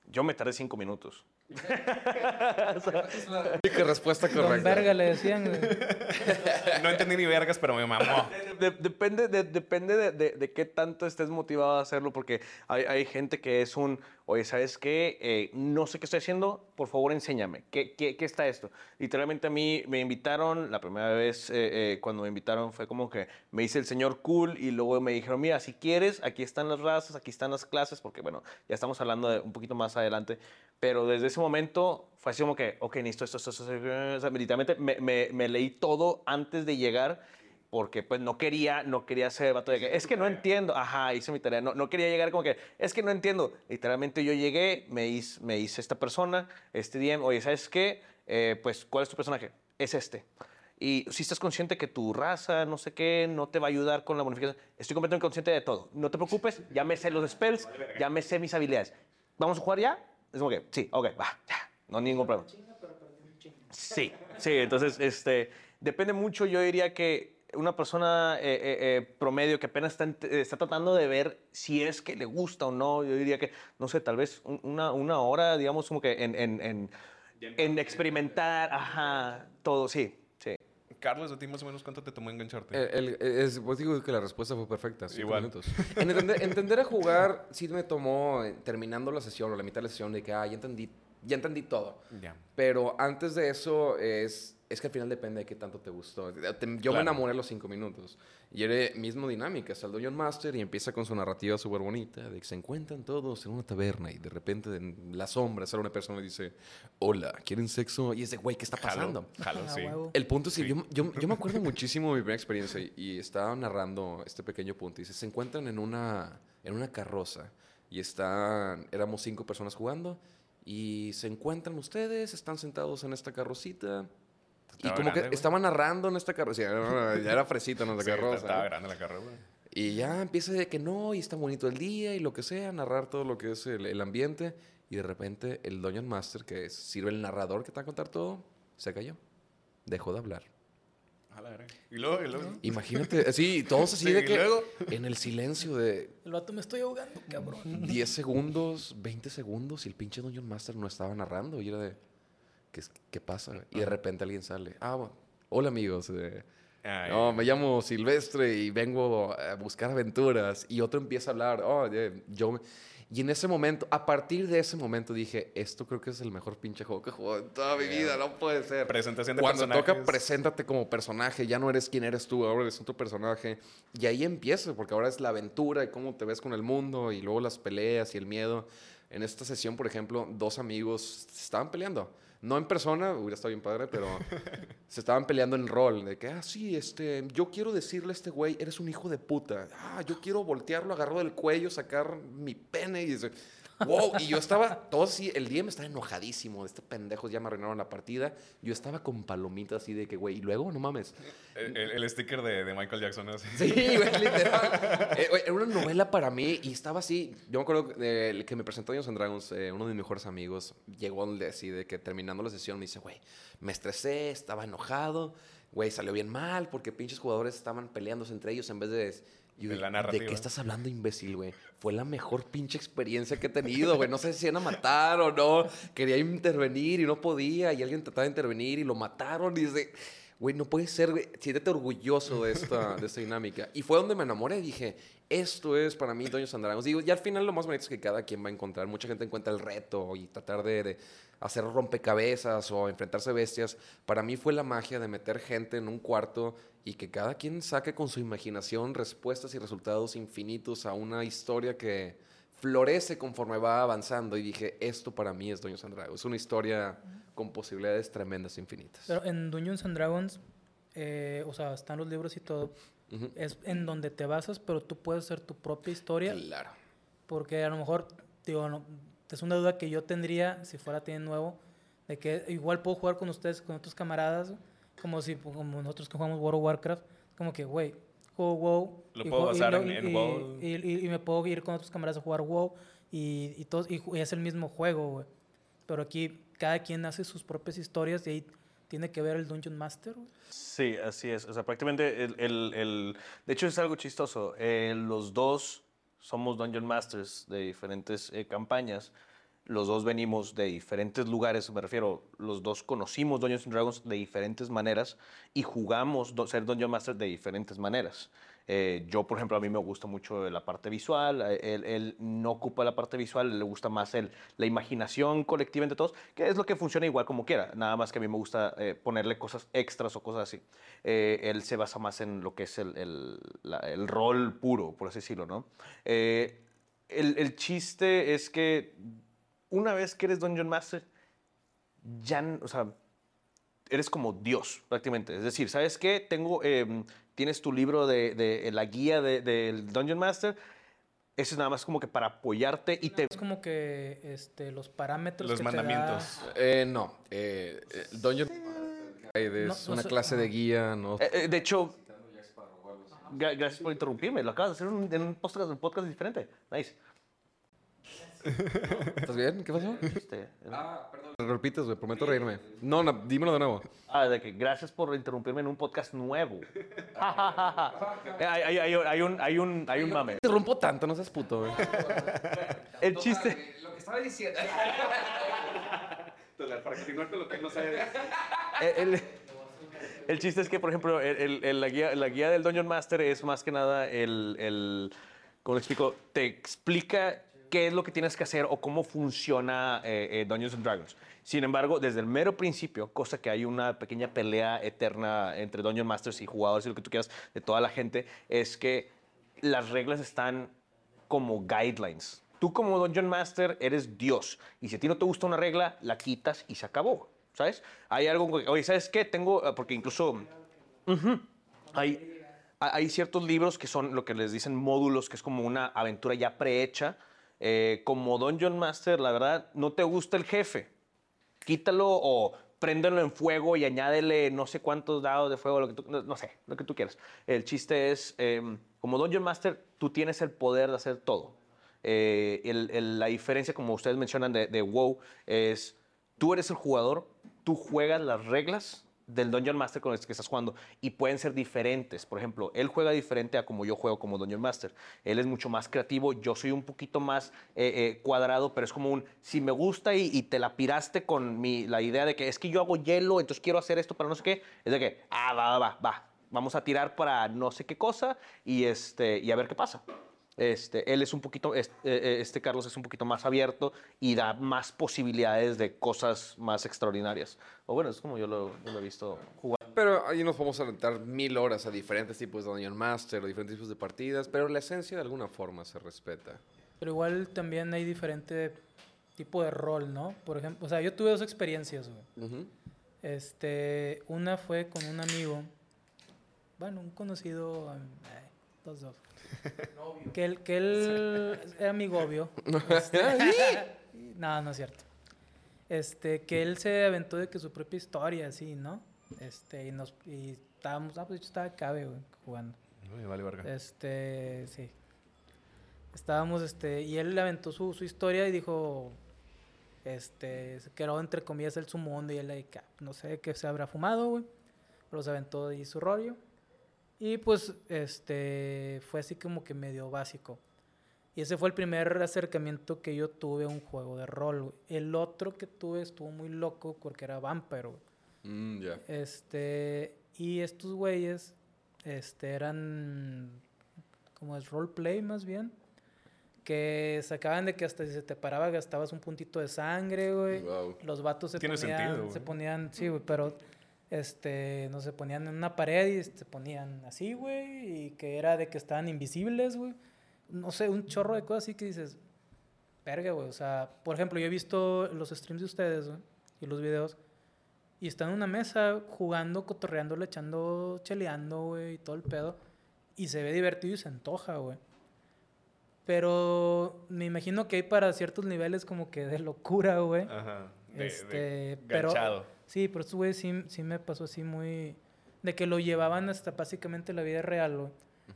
yo me tardé cinco minutos. *laughs* Única respuesta Don correcta. Verga le decían, güey. *laughs* No entendí ni vergas, pero me mamó. De- depende de, depende de, de- de qué tanto estés motivado a hacerlo, porque hay, hay gente que es un, oye, ¿sabes qué? Eh, no sé qué estoy haciendo, por favor enséñame. ¿Qué, qué, qué está esto? Literalmente a mí me invitaron, la primera vez eh, eh, cuando me invitaron fue como que me hice el señor cool y luego me dijeron, mira, si quieres, aquí están las razas, aquí están las clases, porque bueno, ya estamos hablando de un poquito más adelante, pero desde ese momento fue así como que, ok, necesito esto, esto, esto, esto, o sea, literalmente me, me- me leí todo antes de llegar porque pues no quería, no quería ser vato de que, es que no entiendo, ajá, hice mi tarea, no, no quería llegar como que, es que no entiendo, literalmente yo llegué, me hice, me hice esta persona, este DM, oye, ¿sabes qué? Eh, pues, ¿cuál es tu personaje? Es este. Y si estás consciente que tu raza, no sé qué, no te va a ayudar con la bonificación, estoy completamente consciente de todo, no te preocupes, ya me sé los spells, ya me sé mis habilidades. ¿Vamos a jugar ya? Es como que, sí, ok, va, ya, no hay ningún problema. Sí, sí, entonces, este, depende mucho, yo diría que una persona eh, eh, eh, promedio que apenas está, eh, está tratando de ver si es que le gusta o no, yo diría que, no sé, tal vez un- una, una hora, digamos, como que en, en, en, en experimentar, ajá, todo, sí, sí. Carlos, ¿a ti más o menos cuánto te tomó engancharte? El- el- es, pues digo que la respuesta fue perfecta. cinco Igual. minutos. En entender, entender a jugar, sí me tomó, eh, terminando la sesión o la mitad de la sesión, de que, ah, ya entendí, ya entendí todo. ya. Pero antes de eso, es, es que al final depende de qué tanto te gustó. Yo me enamoré a los cinco minutos. Y era mismo dinámica. Está el Dungeon Master y empieza con su narrativa súper bonita de que se encuentran todos en una taberna y de repente en la sombra sale una persona y dice, hola, ¿quieren sexo? Y es de, güey, ¿qué está pasando? Jalo, jalo, Ah, sí. El punto es que yo, yo, yo me acuerdo *laughs* muchísimo de mi primera experiencia y, y estaba narrando este pequeño punto. Y dice, se encuentran en una, en una carroza y están, éramos cinco personas jugando y se encuentran ustedes, están sentados en esta carrocita. Y como grande, que güey. estaba narrando en esta carroza. Ya era, ya era fresita en la Sí, carroza. Estaba ¿no? grande la carrera, güey. Y ya empieza de que no, y está bonito el día y lo que sea, narrar todo lo que es el, el ambiente. Y de repente el Dungeon Master, que es- sirve el narrador que te va a contar todo, se cayó. Dejó de hablar. A la verga. Y luego, y luego. Imagínate, así, *laughs* todos así Sí, de que luego. en el silencio de El vato me estoy ahogando, cabrón. 10 segundos, 20 segundos y el pinche Dungeon Master no estaba narrando. Y era de, ¿qué, qué pasa? Y de repente alguien sale. Ah, bueno, hola amigos. eh, Ay, no, me llamo Silvestre y vengo a buscar aventuras. Y otro empieza a hablar. Oh, yo me-". Y en ese momento, a partir de ese momento dije, esto creo que es el mejor pinche juego que he jugado en toda mi vida. No puede ser. Presentación de Cuando toca, preséntate como personaje. Ya no eres quien eres tú, ahora eres otro personaje. Y ahí empieza, porque ahora es la aventura y cómo te ves con el mundo y luego las peleas y el miedo. En esta sesión, por ejemplo, dos amigos estaban peleando. No en persona, hubiera estado bien padre, pero *laughs* se estaban peleando en rol. De que, ah, sí, este, yo quiero decirle a este güey, eres un hijo de puta. Ah, yo quiero voltearlo, agarrarlo del cuello, sacar mi pene y dice, wow. Y yo estaba, todo así, el día me estaba enojadísimo. Este pendejos ya me arruinaron la partida. Yo estaba con palomitas así de que, güey, y luego, no mames. El, el- el sticker de, de Michael Jackson. Así. Sí, güey, literal. Eh, era una novela para mí y estaba así. Yo me acuerdo que, eh, que me presentó Dungeons and Dragons, eh, uno de mis mejores amigos, llegó así de que terminando la sesión me dice, güey, me estresé, estaba enojado, güey, salió bien mal porque pinches jugadores estaban peleándose entre ellos en vez de... y De de- la ¿De narrativa. qué estás hablando, imbécil, güey? Fue la mejor pinche experiencia que he tenido, güey. No sé si iban a matar o no. Quería intervenir y no podía. Y alguien trataba de intervenir y lo mataron. Y dice, güey, no puede ser, güey. Siéntete orgulloso de esta, de esta dinámica. Y fue donde me enamoré. Dije, esto es para mí Dungeons and Dragons. Digo, y al final lo más bonito es que cada quien va a encontrar. Mucha gente encuentra el reto y tratar de, de hacer rompecabezas o enfrentarse a bestias. Para mí fue la magia de meter gente en un cuarto y que cada quien saque con su imaginación respuestas y resultados infinitos a una historia que florece conforme va avanzando. Y dije, esto para mí es Dungeons and Dragons. Es una historia con posibilidades tremendas infinitas. Pero en Dungeons and Dragons, eh, o sea, están los libros y todo. Es en donde te basas, pero tú puedes hacer tu propia historia. Claro. Porque a lo mejor, digo, no, es una duda que yo tendría si fuera tiene nuevo, de que igual puedo jugar con ustedes, con otros camaradas, como si como nosotros que jugamos World of Warcraft, como que, güey, juego WoW. Lo y puedo juego- y basar lo- en- en y- WoW. Y, y- y me puedo ir con otros camaradas a jugar WoW y, y, todos, y, y es el mismo juego, güey. Pero aquí cada quien hace sus propias historias y ahí tiene que ver el Dungeon Master, güey. Sí, así es. O sea, prácticamente el... el- el- de hecho, es algo chistoso. Eh, los dos somos Dungeon Masters de diferentes eh, campañas. Los dos venimos de diferentes lugares, me refiero, los dos conocimos Dungeons and Dragons de diferentes maneras y jugamos do- ser Dungeon Master de diferentes maneras. Eh, yo, por ejemplo, a mí me gusta mucho la parte visual, eh, él, él no ocupa la parte visual, le gusta más el, la imaginación colectiva entre todos, que es lo que funciona igual como quiera, nada más que a mí me gusta eh, ponerle cosas extras o cosas así. Eh, él se basa más en lo que es el, el- la- el rol puro, por así decirlo, ¿no? Eh, el, el chiste es que una vez que eres Dungeon Master, ya, o sea, eres como Dios prácticamente. Es decir, ¿sabes qué? Tengo, em, tienes tu libro de, de- la guía de- del Dungeon Master. Eso es nada más como que para apoyarte y te... Es como que este, los parámetros Los que te da- mandamientos. Eh, no. Eh, eh, Dungeon Guide No, es o una sea, clase de guía, ¿no? Eh, eh, de hecho, gra- gracias por interrumpirme. Lo acabas de hacer en un, en un podcast, un podcast diferente. Nice. ¿Estás bien? ¿Qué pasó? Este, Repites, güey, prometo reírme. No, no, dímelo de nuevo. Ah, de que gracias por interrumpirme en un podcast nuevo. *laughs* Eh, hay, hay- hay- hay un, hay, un, hay un mame. Te rompo tanto, no seas puto, güey. *laughs* El chiste... Lo que estaba diciendo. *laughs* Para continuarte lo que no sabe. el, el- el chiste es que, por ejemplo, el- el- el- la, guía, la guía del Dungeon Master es más que nada el, el ¿cómo le explico? Te explica qué es lo que tienes que hacer o cómo funciona eh, eh, Dungeons and Dragons. Sin embargo, desde el mero principio, cosa que hay una pequeña pelea eterna entre Dungeon Masters y jugadores y lo que tú quieras de toda la gente, es que las reglas están como guidelines. Tú como Dungeon Master eres Dios. Y si a ti no te gusta una regla, la quitas y se acabó. ¿Sabes? Hay algo, oye, ¿sabes qué? Tengo, eh, porque incluso ujú, hay, ha- hay ciertos libros que son lo que les dicen módulos, que es como una aventura ya prehecha. Eh, como Dungeon Master, la verdad, no te gusta el jefe, quítalo o préndelo en fuego y añádele no sé cuántos dados de fuego, lo que no, sé, lo que tú quieras. El chiste es, em, como Dungeon Master, tú tienes el poder de hacer todo. Eh, la diferencia, como ustedes mencionan, de WoW es, tú eres el jugador, tú juegas las reglas del Dungeon Master con el que estás jugando y pueden ser diferentes. Por ejemplo, él juega diferente a como yo juego como Dungeon Master. Él es mucho más creativo, yo soy un poquito más eh, eh, cuadrado, pero es como un, si me gusta y, te la piraste con mi, la idea de que es que yo hago hielo, entonces quiero hacer esto para no sé qué, es de que, ah, va, va, va, va, vamos a tirar para no sé qué cosa y, este, y a ver qué pasa. Este, él es un poquito, es- eh, este Carlos es un poquito más abierto y da más posibilidades de cosas más extraordinarias. O bueno, es como yo lo, yo lo he visto jugar. Pero ahí nos podemos aventar mil horas a diferentes tipos de Dungeon Master o diferentes tipos de partidas, pero la esencia de alguna forma se respeta. Pero igual también hay diferente tipo de rol, ¿no? Por ejemplo, o sea, yo tuve dos experiencias, güey. Ujú. Este, una fue con un amigo, bueno, un conocido, ay, dos, *laughs* que él, que él era amigo obvio. *laughs* Este, *laughs* no, no es cierto. Este, que él se aventó de que su propia historia, así, ¿no? Este, y nos, y estábamos, ah, pues yo estaba cabe, güey, jugando. Uy, vale, verga. Este, sí. Estábamos, este, y él le aventó su, su historia y dijo, este, se quedó entre comillas el su mundo y él, like, ah, no sé qué se habrá fumado, güey, pero se aventó ahí su rollo. Y pues, este, fue así como que medio básico. Y ese fue el primer acercamiento que yo tuve a un juego de rol, güey. El otro que tuve estuvo muy loco porque era Vampire, güey. Mm, ya. Este, y estos güeyes, este, eran como es roleplay más bien, que sacaban de que hasta si se te paraba gastabas un puntito de sangre, güey. Wow. Los vatos se Tiene ponían, sentido, se ponían, sí, güey, pero este, no se ponían en una pared y se ponían así, güey, y que era de que estaban invisibles, güey. No sé, un chorro de cosas así que dices, verga, güey, o sea, por ejemplo, yo he visto los streams de ustedes, güey, y los videos y están en una mesa jugando, cotorreándole, echando, cheleando, güey, y todo el pedo. Y se ve divertido y se antoja, güey. Pero me imagino que hay para ciertos niveles como que de locura, güey. Ajá. De, Este, de pero- ganchado. Sí, pero estos güeyes sí, sí me pasó así muy... De que lo llevaban hasta básicamente la vida real, güey.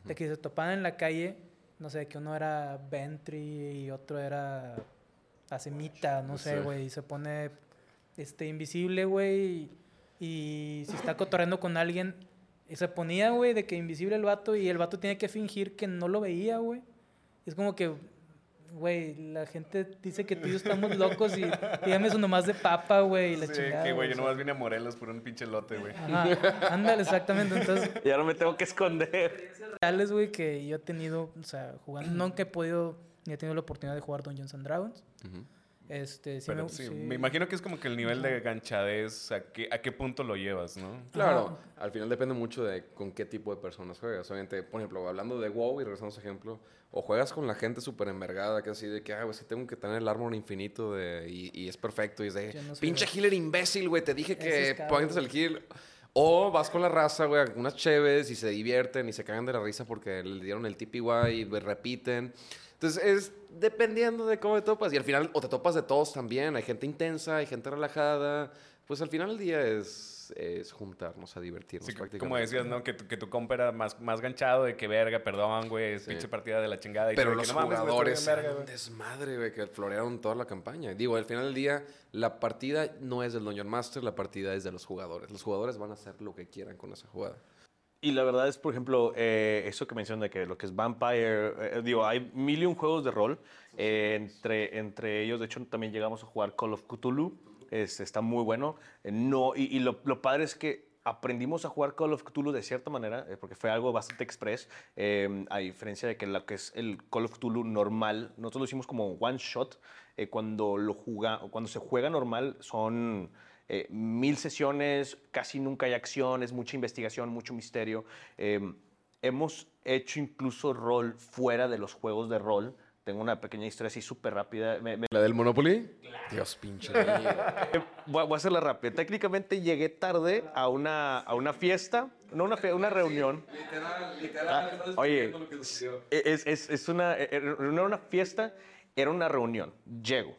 De que se topaban en la calle, no sé, que uno era Ventry y otro era Asemita, no sé, güey. Y se pone este, invisible, güey. Y, y si está cotorreando con alguien, y se ponía, güey, de que invisible el vato y el vato tiene que fingir que no lo veía, güey. Es como que, güey, la gente dice que tú y yo estamos locos y dígame eso nomás de papa, güey, y la Sí, chingada. que güey, yo sea. nomás vine a Morelos por un pinche lote, güey. Ajá, ándale, exactamente. Entonces, *laughs* Y ahora me tengo que esconder. reales, güey, que yo he tenido, o sea, jugando, nunca he podido, ni he tenido la oportunidad de jugar Dungeons and Dragons. Ujú. Este, sí Pero me, sí, sí. me imagino que es como que el nivel de ganchadez, ¿a qué, a qué punto lo llevas, no? Claro, al final depende mucho de con qué tipo de personas juegas. Obviamente, por ejemplo, hablando de WoW y regresando a ese ejemplo, o juegas con la gente súper envergada, que así de que, ah, güey, sí tengo que tener el armor infinito de, y, y es perfecto. Y es de, no pinche de- healer imbécil, güey, te dije que pongas el heal. O vas con la raza, güey, a unas cheves y se divierten y se cagan de la risa porque le dieron el TPY y repiten. Entonces es dependiendo de cómo te topas. Y al final, o te topas de todos también. Hay gente intensa, hay gente relajada. Pues al final del día es, es juntarnos a divertirnos. Sí, como prácticamente. decías, ¿no? Que tu, que tu compa era más, más ganchado de que verga, perdón, güey, es Sí. pinche partida de la chingada. Y Pero los que, "No mames, jugadores eran verga, un güey". desmadre, güey, que florearon toda la campaña. Digo, al final del día, la partida no es del Dungeon Master, la partida es de los jugadores. Los jugadores van a hacer lo que quieran con esa jugada. Y la verdad es, por ejemplo, eh, eso que mencionan de que lo que es Vampire, eh, digo, hay mil y un juegos de rol. eh, entre, entre ellos, de hecho, también llegamos a jugar Call of Cthulhu. es- está muy bueno. Eh, no, y y lo, lo padre es que aprendimos a jugar Call of Cthulhu de cierta manera, porque fue algo bastante express, a diferencia de que lo que es el Call of Cthulhu normal, nosotros lo hicimos como one shot. cuando, lo juga, cuando se juega normal son eh, mil sesiones, casi nunca hay acción, es mucha investigación, mucho misterio. Eh, hemos hecho incluso rol fuera de los juegos de rol. Tengo una pequeña historia así súper rápida. Me- me- ¿La del Monopoly? Dios, pinche. vida. *laughs* voy, a- voy a hacerla rápida. Técnicamente llegué tarde a una, a una fiesta, no una, fe- una reunión. Ah, oye, es, es, es una, era no era una fiesta, era una reunión. Llego.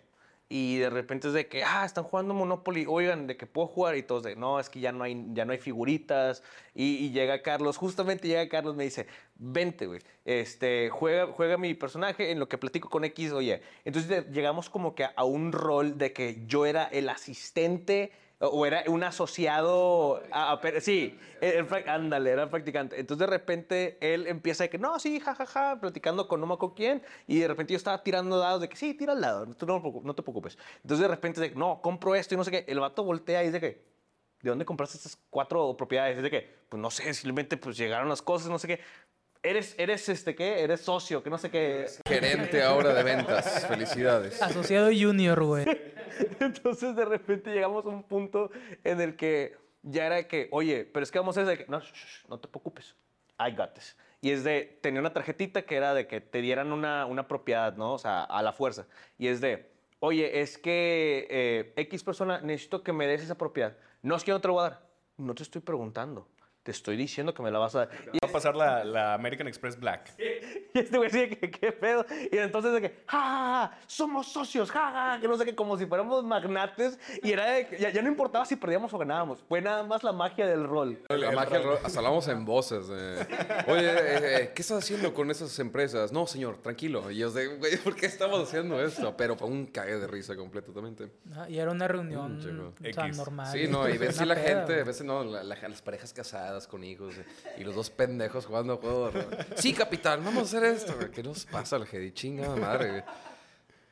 Y de repente es de que, ah, están jugando Monopoly, oigan, de que puedo jugar y todos de, no, es que ya no hay, ya no hay figuritas. Y, llega Carlos, justamente llega Carlos, me dice, vente, güey, este, juega, juega mi personaje en lo que platico con X, oye. Entonces llegamos como que a un rol de que yo era el asistente o era un asociado a, a- pero sí, el prac- ándale, era practicante. Entonces de repente él empieza de que no, sí, jajaja, platicando con no me acuerdo quién, y de repente yo estaba tirando dados de que sí, tira al lado, tú no, no te preocupes. Entonces de repente de que no, compro esto y no sé qué, el vato voltea y dice que, ¿de dónde compraste estas cuatro propiedades? Es de que, pues no sé, simplemente pues llegaron las cosas, no sé qué. Eres, eres este, ¿qué? Eres socio, que no sé qué. Gerente ahora de ventas. Felicidades. Asociado Junior, güey. *laughs* *laughs* Entonces de repente llegamos a un punto en el que ya era que, oye, pero es que vamos a hacer de que, no, no te preocupes, I got this. Y es de, tenía una tarjetita que era de que te dieran una, una propiedad, ¿no? O sea, a la fuerza. Y es de, oye, es que eh, X persona, necesito que me des esa propiedad. No es que yo no te lo voy a dar. No te estoy preguntando. Te estoy diciendo que me la vas a dar. Y Va a pasar la, la American Express Black. *laughs* y este güey sigue que qué pedo. Y entonces de que, ja, ja, ja, somos socios, ja, ja, que no sé qué, como si fuéramos magnates. Y era de que ya, ya no importaba si perdíamos o ganábamos. Fue nada más la magia del rol. La magia del rol, hasta hablamos en voces. Oye, eh, eh, ¿qué estás haciendo con esas empresas? No, señor, tranquilo. Y yo de, güey, ¿por qué estamos haciendo esto? Pero fue un cague de risa completamente. Ajá, Y era una reunión chico. o sea, X. normal. Sí, no, y ves sí la peda, gente, ves no, la- la- las parejas casadas con hijos eh, y los dos pendejos jugando juegos. Sí, capitán, vamos a hacer esto. güey. ¿Qué nos pasa, el Jedi? Chingada madre, güey.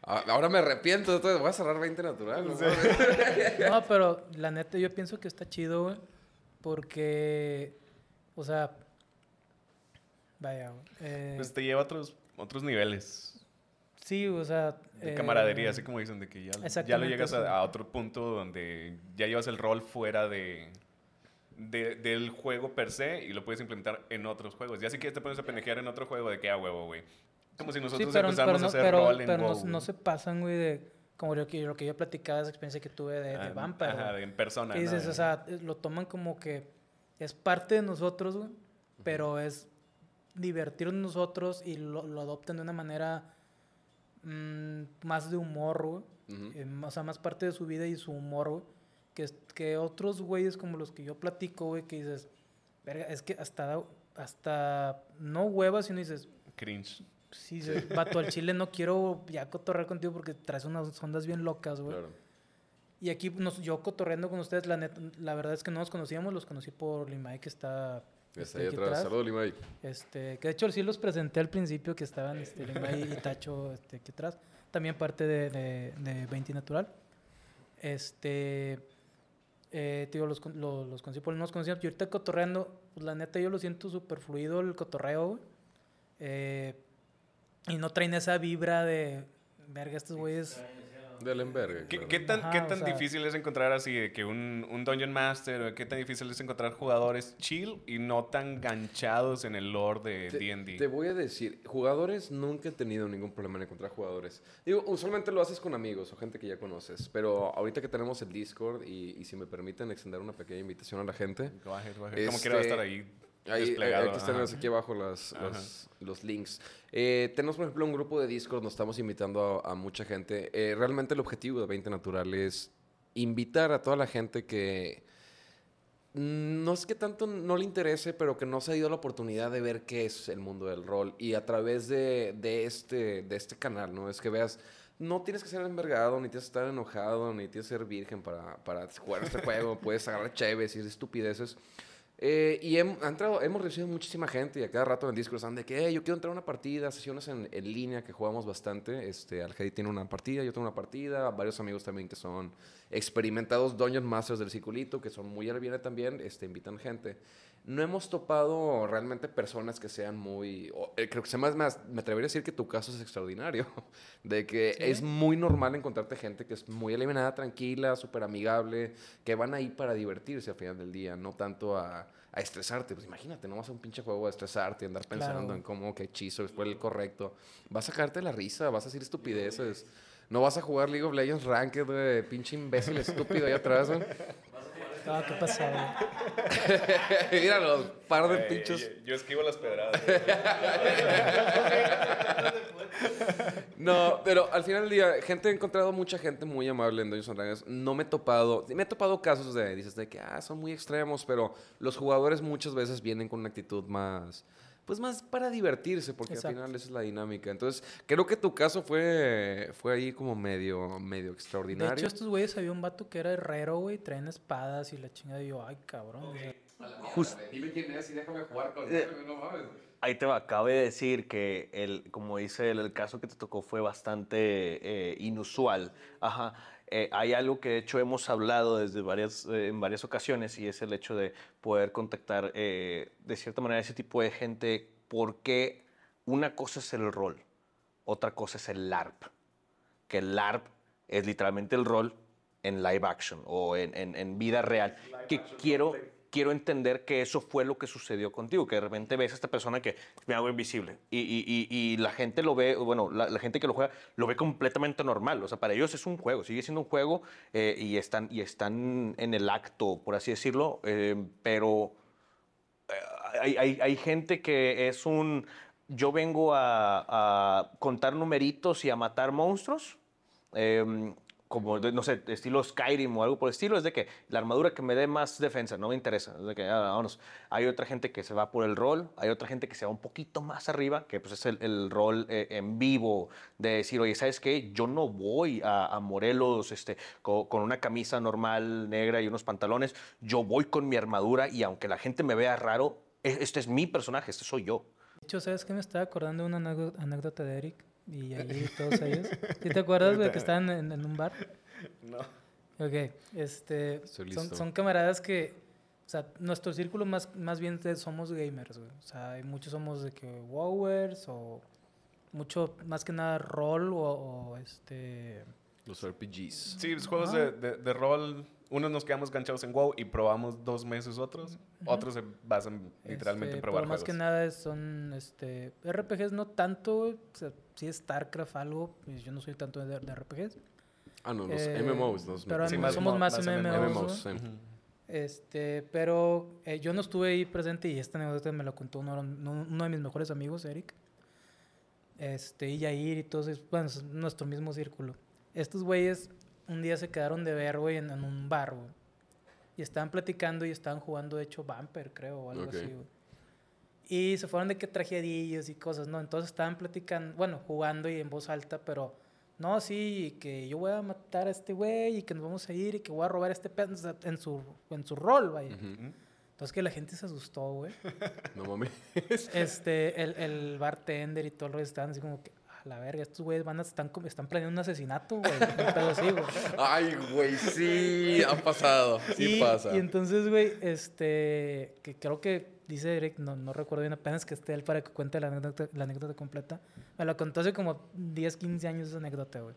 Ahora me arrepiento, entonces voy a cerrar 20 natural. ¿no? *laughs* No, pero la neta yo pienso que está chido, güey. Porque, o sea, vaya, güey. eh, Pues te lleva a otros, otros niveles sí, o sea. de eh, camaradería, así como dicen, de que ya, ya lo llegas a otro punto donde ya llevas el rol fuera de, de- del juego per se y lo puedes implementar en otros juegos. Ya si quieres te pones a pendejear en otro juego de que a huevo, güey. Como si Sí, nosotros pero, empezamos pero no, a hacer pero, rol en pero no- WoW, no güey. se pasan, güey, de. Como lo que, lo que yo platicaba, esa experiencia que tuve de, de Ah, Vampire. Ajá, de en persona. ¿no? dices, o sea, lo toman como que es parte de nosotros, güey, pero es divertirnos nosotros y lo, lo adoptan de una manera mm, más de humor, güey. Ujú. Eh, o sea, más parte de su vida y su humor, güey. Que, que otros güeyes como los que yo platico, güey, que dices, verga, es que hasta, hasta no huevas, sino dices, Cringe. sí, dices, vato, al chile no quiero ya cotorrear contigo porque traes unas ondas bien locas, güey. Claro. Y aquí nos, yo cotorreando con ustedes, la, neta- la verdad es que no nos conocíamos, los conocí por Limay que está Está este, ahí aquí atrás. Saludos, Limay. Este, que de hecho sí los presenté al principio que estaban este, Limay y Tacho este, aquí atrás. También parte de, de, de 20 Natural. Este, eh, digo, los, con- lo- los, conocí por no nos conocíamos. Y ahorita cotorreando, pues la neta yo lo siento súper fluido el cotorreo, güey. Eh, y no traen esa vibra de, verga, estos güeyes... De Lemberg. ¿Qué, claro. qué tan, Ajá, qué tan sea- difícil es encontrar así de que un, un Dungeon Master o qué tan difícil es encontrar jugadores chill y no tan ganchados en el lore de Te, D&D? te voy a decir, jugadores nunca he tenido ningún problema en encontrar jugadores. Digo, usualmente lo haces con amigos o gente que ya conoces, pero ahorita que tenemos el Discord y, y si me permiten extender una pequeña invitación a la gente, Go ahead, go ahead. Como quiera Este, estar ahí Ahí, desplegado. aquí están ajá. aquí abajo las, Ajá. los, links. Eh, tenemos, por ejemplo, un grupo de Discord, nos estamos invitando a, a mucha gente. Eh, realmente el objetivo de 20 Natural es invitar a toda la gente que no es que tanto no le interese, pero que no se ha ido la oportunidad de ver qué es el mundo del rol. Y a través de, de este, de este canal, ¿no? Es que veas... No tienes que ser envergado, ni tienes que estar enojado, ni tienes que ser virgen para, para jugar este juego. *laughs* Puedes agarrar chéves y estupideces. Eh, y hem- ha entrado- hemos recibido muchísima gente y a cada rato en Discord están de que "Hey, yo quiero entrar a una partida, sesiones en, en línea que jugamos bastante. Este, tiene una partida, yo tengo una partida, varios amigos también que son experimentados Dungeon Masters del circulito, que son muy al también, este, invitan gente. No hemos topado realmente personas que sean muy... o, eh, creo que se más, más, me atrevería a decir que tu caso es extraordinario. *laughs* De que Sí. es muy normal encontrarte gente que es muy eliminada, tranquila, súper amigable, que van ahí para divertirse al final del día, no tanto a, a estresarte. Pues imagínate, no vas a un pinche juego a estresarte, andar pensando Claro. en cómo, qué hechizo fue el correcto. Vas a sacarte la risa, vas a decir estupideces. No vas a jugar League of Legends Ranked, güey, pinche imbécil estúpido ahí atrás, güey. Ah, ¿qué pasó, *laughs* güey? Míralo, par de pinchos. Yo, yo esquivo las pedradas. *laughs* No, pero al final del día, gente, he encontrado mucha gente muy amable en Dungeons and Dragons. No me he topado, me he topado casos de, dices, de que, ah, son muy extremos, pero los jugadores muchas veces vienen con una actitud más, pues más para divertirse, porque Exacto. al final esa es la dinámica. Entonces, creo que tu caso fue, fue ahí como medio, medio De extraordinario. hecho, estos güeyes había un vato que era herrero, güey, traen espadas y la chingada. Y yo, ay, cabrón. o sea, Just- Dime quién es y déjame jugar con Eh, no mames. Ahí te va, cabe decir que, el, como dice él, el caso que te tocó fue bastante eh, inusual. Ajá. Eh, hay algo que de hecho hemos hablado desde varias, eh, en varias ocasiones y es el hecho de poder contactar eh, de cierta manera ese tipo de gente porque una cosa es el rol, otra cosa es el LARP. Que el LARP es literalmente el rol en live action o en, en- en vida real. Que quiero, quiero entender que eso fue lo que sucedió contigo, que de repente ves a esta persona que me hago invisible y, y- y- y la gente lo ve, bueno, la, la gente que lo juega lo ve completamente normal. O sea, para ellos es un juego, sigue siendo un juego eh, y, están, y están en el acto, por así decirlo, eh, pero eh, hay, hay- hay gente que es un... Yo vengo a, a contar numeritos y a matar monstruos. em, como, no sé, estilo Skyrim o algo por el estilo, es de que la armadura que me dé más defensa, no me interesa. Es de que, ah, vámonos. Hay otra gente que se va por el rol, hay otra gente que se va un poquito más arriba, que pues es el, rol eh, en vivo, de decir, oye, ¿sabes qué? Yo no voy a, Morelos este, co- con, una camisa normal negra y unos pantalones, yo voy con mi armadura y aunque la gente me vea raro, e- este es mi personaje, este soy yo. De hecho, ¿sabes qué? Me estaba acordando de una anécdo- anécdota de Eric y *laughs* allí todos ellos. ¿Sí te acuerdas, güey, que estaban en, en un bar? No. Ok, este, son, son camaradas que, o sea, nuestro círculo más, más bien somos gamers, güey. O sea, hay muchos somos de que wowers o mucho, más que nada rol o, o, este... Los RPGs. Sí, los juegos de, de- de rol, unos nos quedamos ganchados en WoW y probamos dos meses otros, otros se basan literalmente este, en probar pero más juegos. que nada son este, RPGs no tanto. O sea, sí StarCraft algo, pues yo no soy tanto de, de RPGs. Ah, no, los Eh, MMOs. Los pero Sí, más- somos más, más MMOs. MMOs, sí. Este, pero eh, yo no estuve ahí presente y esta anécdota me lo contó uno, uno- de mis mejores amigos, Eric. Este, y Yair y todos, bueno, es nuestro mismo círculo. Estos güeyes un día se quedaron de ver, güey, en, en un bar, güey. Y estaban platicando y estaban jugando, de hecho, Bumper, creo, o algo así, güey. Y se fueron de que trajedillos y cosas, ¿no? Entonces estaban platicando, bueno, jugando y en voz alta, pero no, sí, que yo voy a matar a este güey y que nos vamos a ir y que voy a robar a este pedo en su, en su rol, vaya. Ujú. Entonces que la gente se asustó, güey. *laughs* No mames. este, el, el bartender y todo el rollo estaban así como que, a la verga, estos güeyes van a, están, como- están planeando un asesinato, güey. Así, güey. *laughs* Ay, güey, sí, ha pasado. Sí y, pasa. y entonces, güey, este, que creo que dice Eric, no, no recuerdo bien apenas que esté él para que cuente la anécdota, la anécdota completa. Me lo contó hace como 10, 15 años esa anécdota, güey.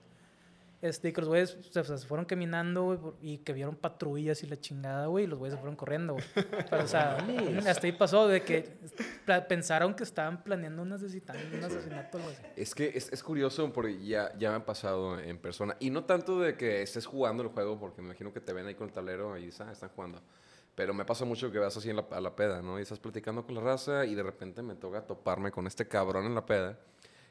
Este, y que los güeyes se, o sea, se fueron caminando, güey, y que vieron patrullas y la chingada, güey, y los güeyes se fueron corriendo, güey. Pero, o sea, *laughs* hasta ahí pasó de que pensaron que estaban planeando un asesinato, un asesinato, así. Es que es, es curioso porque ya, ya me ha pasado en persona. Y no tanto de que estés jugando el juego, porque me imagino que te ven ahí con el tablero y dices, ah, están jugando. Pero me pasa mucho que vas así en la- a la peda, ¿no? Y estás platicando con la raza y de repente me toca toparme con este cabrón en la peda.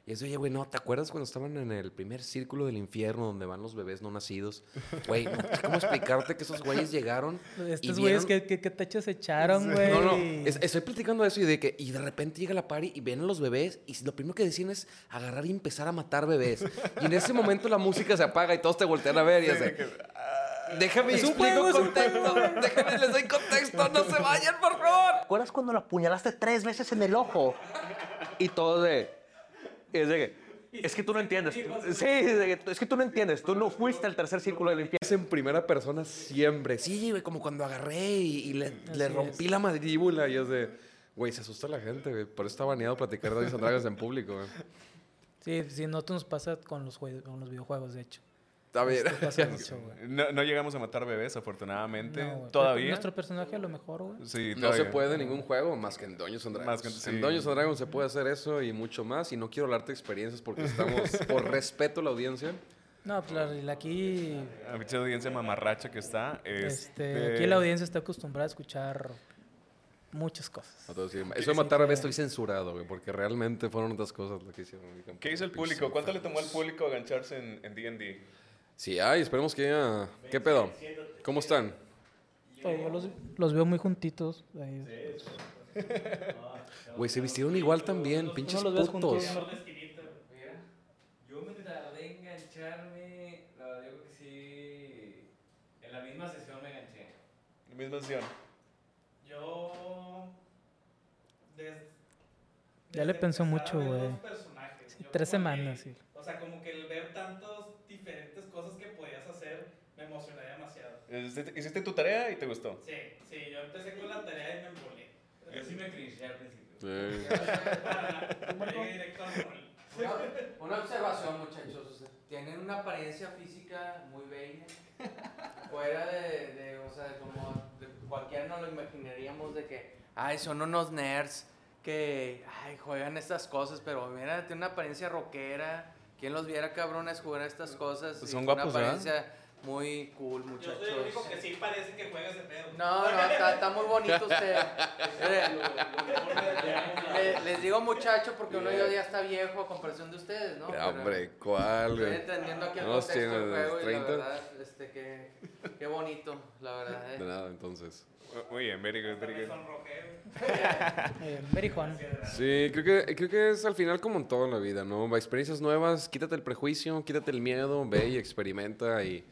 Y es, oye, güey, no, ¿te acuerdas cuando estaban en el primer círculo del infierno donde van los bebés no nacidos? *laughs* Güey, no sé cómo explicarte que esos güeyes llegaron. Estos y güeyes vieron- que, que tachas echaron, güey. No, no, es- estoy platicando de eso y de que y de repente llega la party y ven a los bebés y lo primero que deciden es agarrar y empezar a matar bebés. Y en ese momento la música se apaga y todos te voltean a ver y así. Déjame Es un explico juego, es un contexto. *laughs* Déjame les doy contexto, no se vayan, por favor. ¿Te acuerdas cuando la apuñalaste tres veces en el ojo? Y todo de... Es de que... Es que tú no entiendes. Sí, es de que- es que tú no entiendes. Tú no fuiste al tercer círculo del infierno. Es en primera persona siempre. Sí, güey, como cuando agarré y, y le, rompí es. la mandíbula y es de, güey, se asusta la gente, güey. Por eso está baneado platicar de Dungeons en público, güey. Sí, sí, nosotros nos pasa con los, con los videojuegos, de hecho. Está bien. *laughs* No, no llegamos a matar bebés, afortunadamente. No. Todavía. Nuestro personaje a lo mejor, güey. Sí, No se puede en ningún juego más que en Dungeons and Dragons. Más que- sí. En Dungeons and Dragons se puede hacer eso y mucho más. Y no quiero hablarte de experiencias porque estamos, *laughs* por respeto a la audiencia. No, pues la, la- aquí, A mucha audiencia mamarracha que está. este, este, aquí la audiencia está acostumbrada a escuchar muchas cosas. Decir, Eso de matar a Besto estoy censurado, güey, porque realmente fueron otras cosas lo que hicieron. ¿Qué hizo el público? ¿Cuánto le tomó al público agancharse en en D&D? Sí, ay, esperemos que ya... ¿Qué pedo? ¿Cómo están? Yo los, los veo muy juntitos. ahí. *laughs* Güey, se vistieron igual también, pinches los ves putos. yo me tardé en engancharme, la verdad, yo creo que sí, en la misma sesión me enganché. La misma sesión. Yo. des- Ya le desde pensó mucho, güey. los Sí, tres como que- semanas, sí. O sea, como que el ver tantas diferentes cosas que podías hacer me emocioné demasiado. Hiciste- Hiciste tu tarea y te gustó. Sí, sí, yo empecé con la tarea y me embolé. Yo sí me crinché al principio. Sí. *laughs* Llegué directo al. Una, una observación, muchachos. o sea, tienen una apariencia física muy bella. Fuera de, de, o sea, como de- cualquiera no lo imaginaríamos de que, ay, son unos nerds que, ay, juegan estas cosas, pero mira, tiene una apariencia rockera. ¿Quién los viera cabrones jugar a estas cosas? Pues son una guapos, ¿verdad? Muy cool, Yo muchachos. soy el único que sí parece que juega ese pedo. No, no, está, está muy bonito usted. *laughs* Les digo muchacho porque uno ya está viejo a comparación de ustedes, ¿no? Pero Hombre, ¿cuál, Estoy entendiendo aquí el No, contexto del juego y 30. la verdad, este, qué, qué bonito, la verdad. De eh. nada, entonces. Muy bien, very good, very good. sonrojé. Very Juan. Sí, creo que, creo que es al final como en todo en la vida, ¿no? Va, Experiencias nuevas, quítate el prejuicio, quítate el miedo, ve y experimenta y...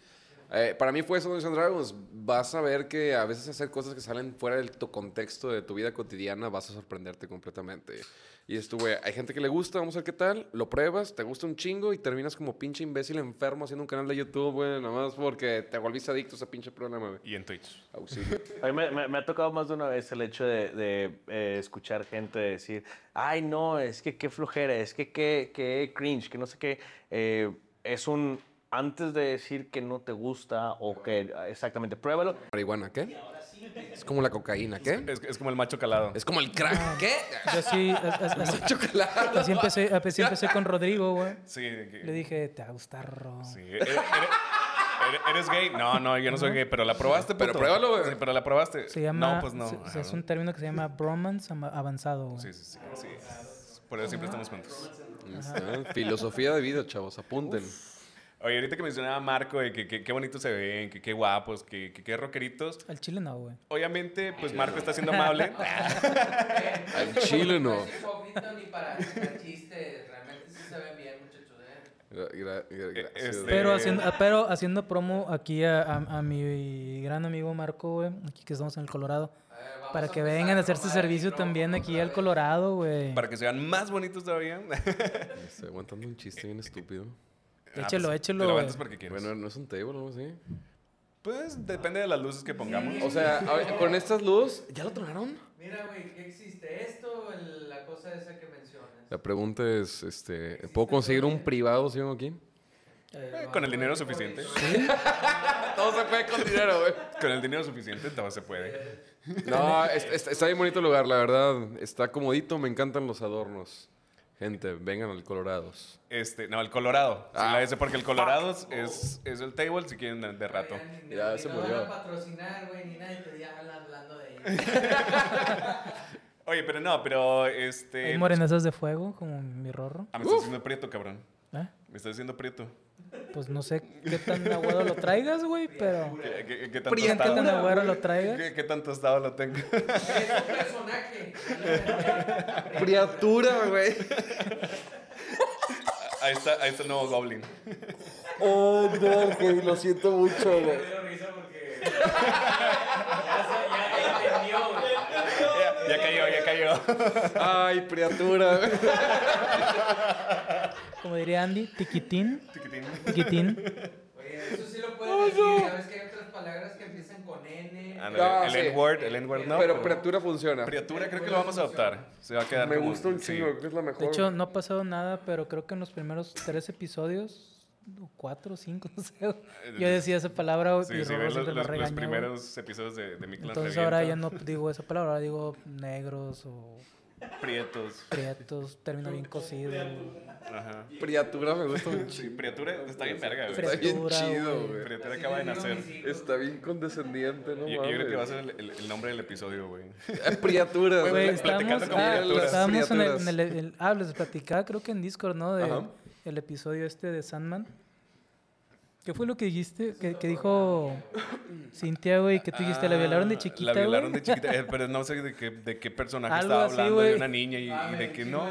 eh, para mí fue eso Dungeons Dragons. Vas a ver que a veces hacer cosas que salen fuera del tu contexto de tu vida cotidiana vas a sorprenderte completamente. Y estuve, hay gente que le gusta, vamos a ver qué tal, lo pruebas, te gusta un chingo y terminas como pinche imbécil enfermo haciendo un canal de YouTube, güey, nada más porque te volviste adicto a ese pinche programa, güey. Y en Twitch. Auxilio. A mí me, me- me ha tocado más de una vez el hecho de, de, eh, escuchar gente decir, ay, no, es que qué flojera, es que qué, qué cringe, que no sé qué. Eh, es un, antes de decir que no te gusta o que exactamente, pruébalo. Marihuana, ¿qué? Es como la cocaína, ¿qué? Es, es como el macho calado. Es como el crack, ¿qué? Yo sí, as- as- así, Chocolate. así empecé, así empecé con Rodrigo, güey. Sí. que- Le dije, te va a gustar, Ro. Sí. ¿Eres, eres- eres gay? No, no, yo no soy gay, pero la probaste, Pero pruébalo, güey. Sí, pero la probaste. Se llama, No, pues no. se- es un término que se llama bromance avanzado, güey. Sí, sí, sí. sí. Por eso siempre estamos juntos. Filosofía de vida, chavos, apunten. Oye, ahorita que mencionaba Marco de que qué bonito se ven, que qué guapos, que que qué rockeritos. Al chile no, güey. Obviamente, pues Marco está siendo amable. *laughs* Al chile no. No es hipócrita ni para para chiste, realmente sí se ven bien, muchachos. Gra- este- Pero haciendo, pero haciendo promo aquí a, a- a mi gran amigo Marco, güey, aquí que estamos en el Colorado, para que vengan a hacer su servicio también aquí al. Colorado, güey. Para que se vean más bonitos todavía. Estoy aguantando un chiste bien estúpido. Ah, Échelo, pues, échelo, Te levantas porque quieres. Bueno, no es un table o algo así. Pues depende de las luces que pongamos. O sea, a ver, con estas luces, ¿ya lo tronaron? Mira, güey, ¿qué existe? ¿Esto o la cosa esa que mencionas? La pregunta es, este, ¿puedo conseguir un privado, señor aquí? Eh, con el dinero suficiente. *laughs* Todo se puede con dinero, güey. Con el dinero suficiente todo se puede. No, es- es- está bien bonito el lugar, la verdad. Está comodito, me encantan los adornos. Gente, vengan al Colorados. Este, no, el Colorado. Sí, Ah, la S, porque el Colorado es, es el table si quieren de, de rato. Oigan, ni- Ya ni se murió. van a patrocinar, güey, ni nadie te hablando de *laughs* ellos. Oye, pero no, pero este. Hay morenazas de fuego, como mi rorro. Ah, me estás haciendo prieto, cabrón. ¿eh? Me estás haciendo prieto. Pues no sé qué tan aguado lo traigas, güey, pero... ¿Qué, qué, qué tanto ¿Qué tan estado? aguado lo traigas? ¿Qué, qué tanto estado lo tengo? es un personaje. *laughs* Criatura, güey. Ahí está, ahí está el nuevo Goblin. Oh, no, güey, lo siento mucho, güey. Me dio risa porque. *laughs* ya, entendió, güey. Ya, ya cayó, ya cayó. Ay, criatura. güey. *laughs* Como diría Andy, tiquitín, tiquitín. Oye, eso sí lo puedes decir. Sabes que hay otras palabras que empiezan con N. Ándale, Ah, el sí. N-word, el N-word no. Pero criatura funciona. Criatura creo que lo vamos a adoptar. Se va a quedar Me como- gusta un sí. chingo, creo que es la mejor. De hecho, no ha pasado nada, pero creo que en los primeros tres episodios, o cuatro o cinco, no sé, yo decía esa palabra Eh, Sí, y sí, los, los- primeros episodios de, de Mi Clan Entonces ahora ya no digo esa palabra, ahora digo negros o Prietos. Prietos, término bien cocido. Ajá. Priatura me gusta mucho. Sí, Priatura está bien verga, güey. Está bien chido, güey. Priatura acaba de nacer. Está bien condescendiente, ¿no? Yo, yo creo que va a ser el, el- el nombre del episodio, güey. Eh, Priaturas, Güey, platicando con ah, estábamos en el, en el- el- ah, les platicaba creo que en Discord, ¿no? De, Ajá. el episodio este de Sandman. ¿Qué fue lo que dijiste? Que, que dijo Cintia, güey, que tú dijiste, la violaron de Ah, chiquita, La violaron de chiquita, eh, pero no sé de qué, de qué personaje Algo estaba así, hablando de una niña y, y de que no,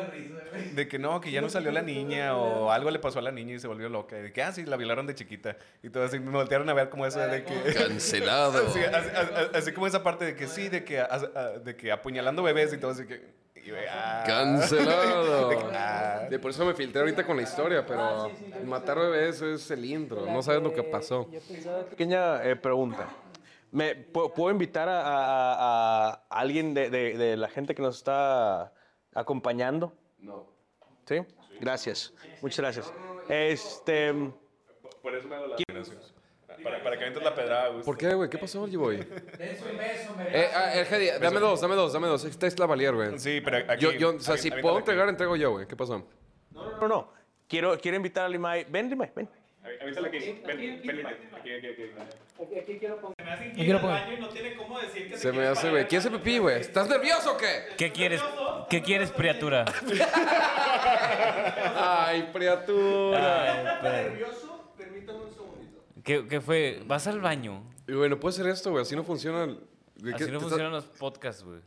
de que no, que ya no salió la niña o algo le pasó a la niña y se volvió loca. Y de que, ah, sí, la violaron de chiquita. Y todo así, me voltearon a ver como eso de que... *laughs* Cancelado. Sí, así, así- así como esa parte de que sí, de que, a- a- de que apuñalando bebés y todo así que... y ah. Cancelado. *laughs* Ah. De por eso me filtré ahorita con la historia, pero matar bebés es el intro. No sabes lo que pasó. Pequeña eh, pregunta. ¿Me, pu- ¿Puedo invitar a, a- a alguien de, de- de la gente que nos está acompañando? No. ¿Sí? Gracias. Muchas gracias. Este, Por eso me hago la... Para, para que avientes la pedrada, güey. ¿Por qué, güey? ¿Qué pasó, Boy? *laughs* Dense un beso, me Eh, ah, el dame dos, dame dos, dame dos. Esta es la valier, güey. Sí, pero aquí... Yo, yo, o sea, avi- si aviéntala puedo aquí. entregar, entrego yo, güey. ¿Qué pasó? no, no, no. Quiero, quiero invitar a Limay. Ven, Limay, ven. Avi- Avíntala aquí. Ven, ven. Aquí, aquí, aquí. Se me hace quiero poner. baño y no tiene cómo decir que Se me hace, güey. ¿Quién se pipí, güey? ¿Estás nervioso o qué? ¿Qué quieres? ¿Qué quieres, criatura? *laughs* *laughs* Ay, criatura. nervioso? Permítame un segundito. ¿Qué, qué fue? ¿Vas al baño? Y, güey, no puede ser esto, güey. Así no funciona. el- ¿de qué Así no funcionan los podcasts, güey.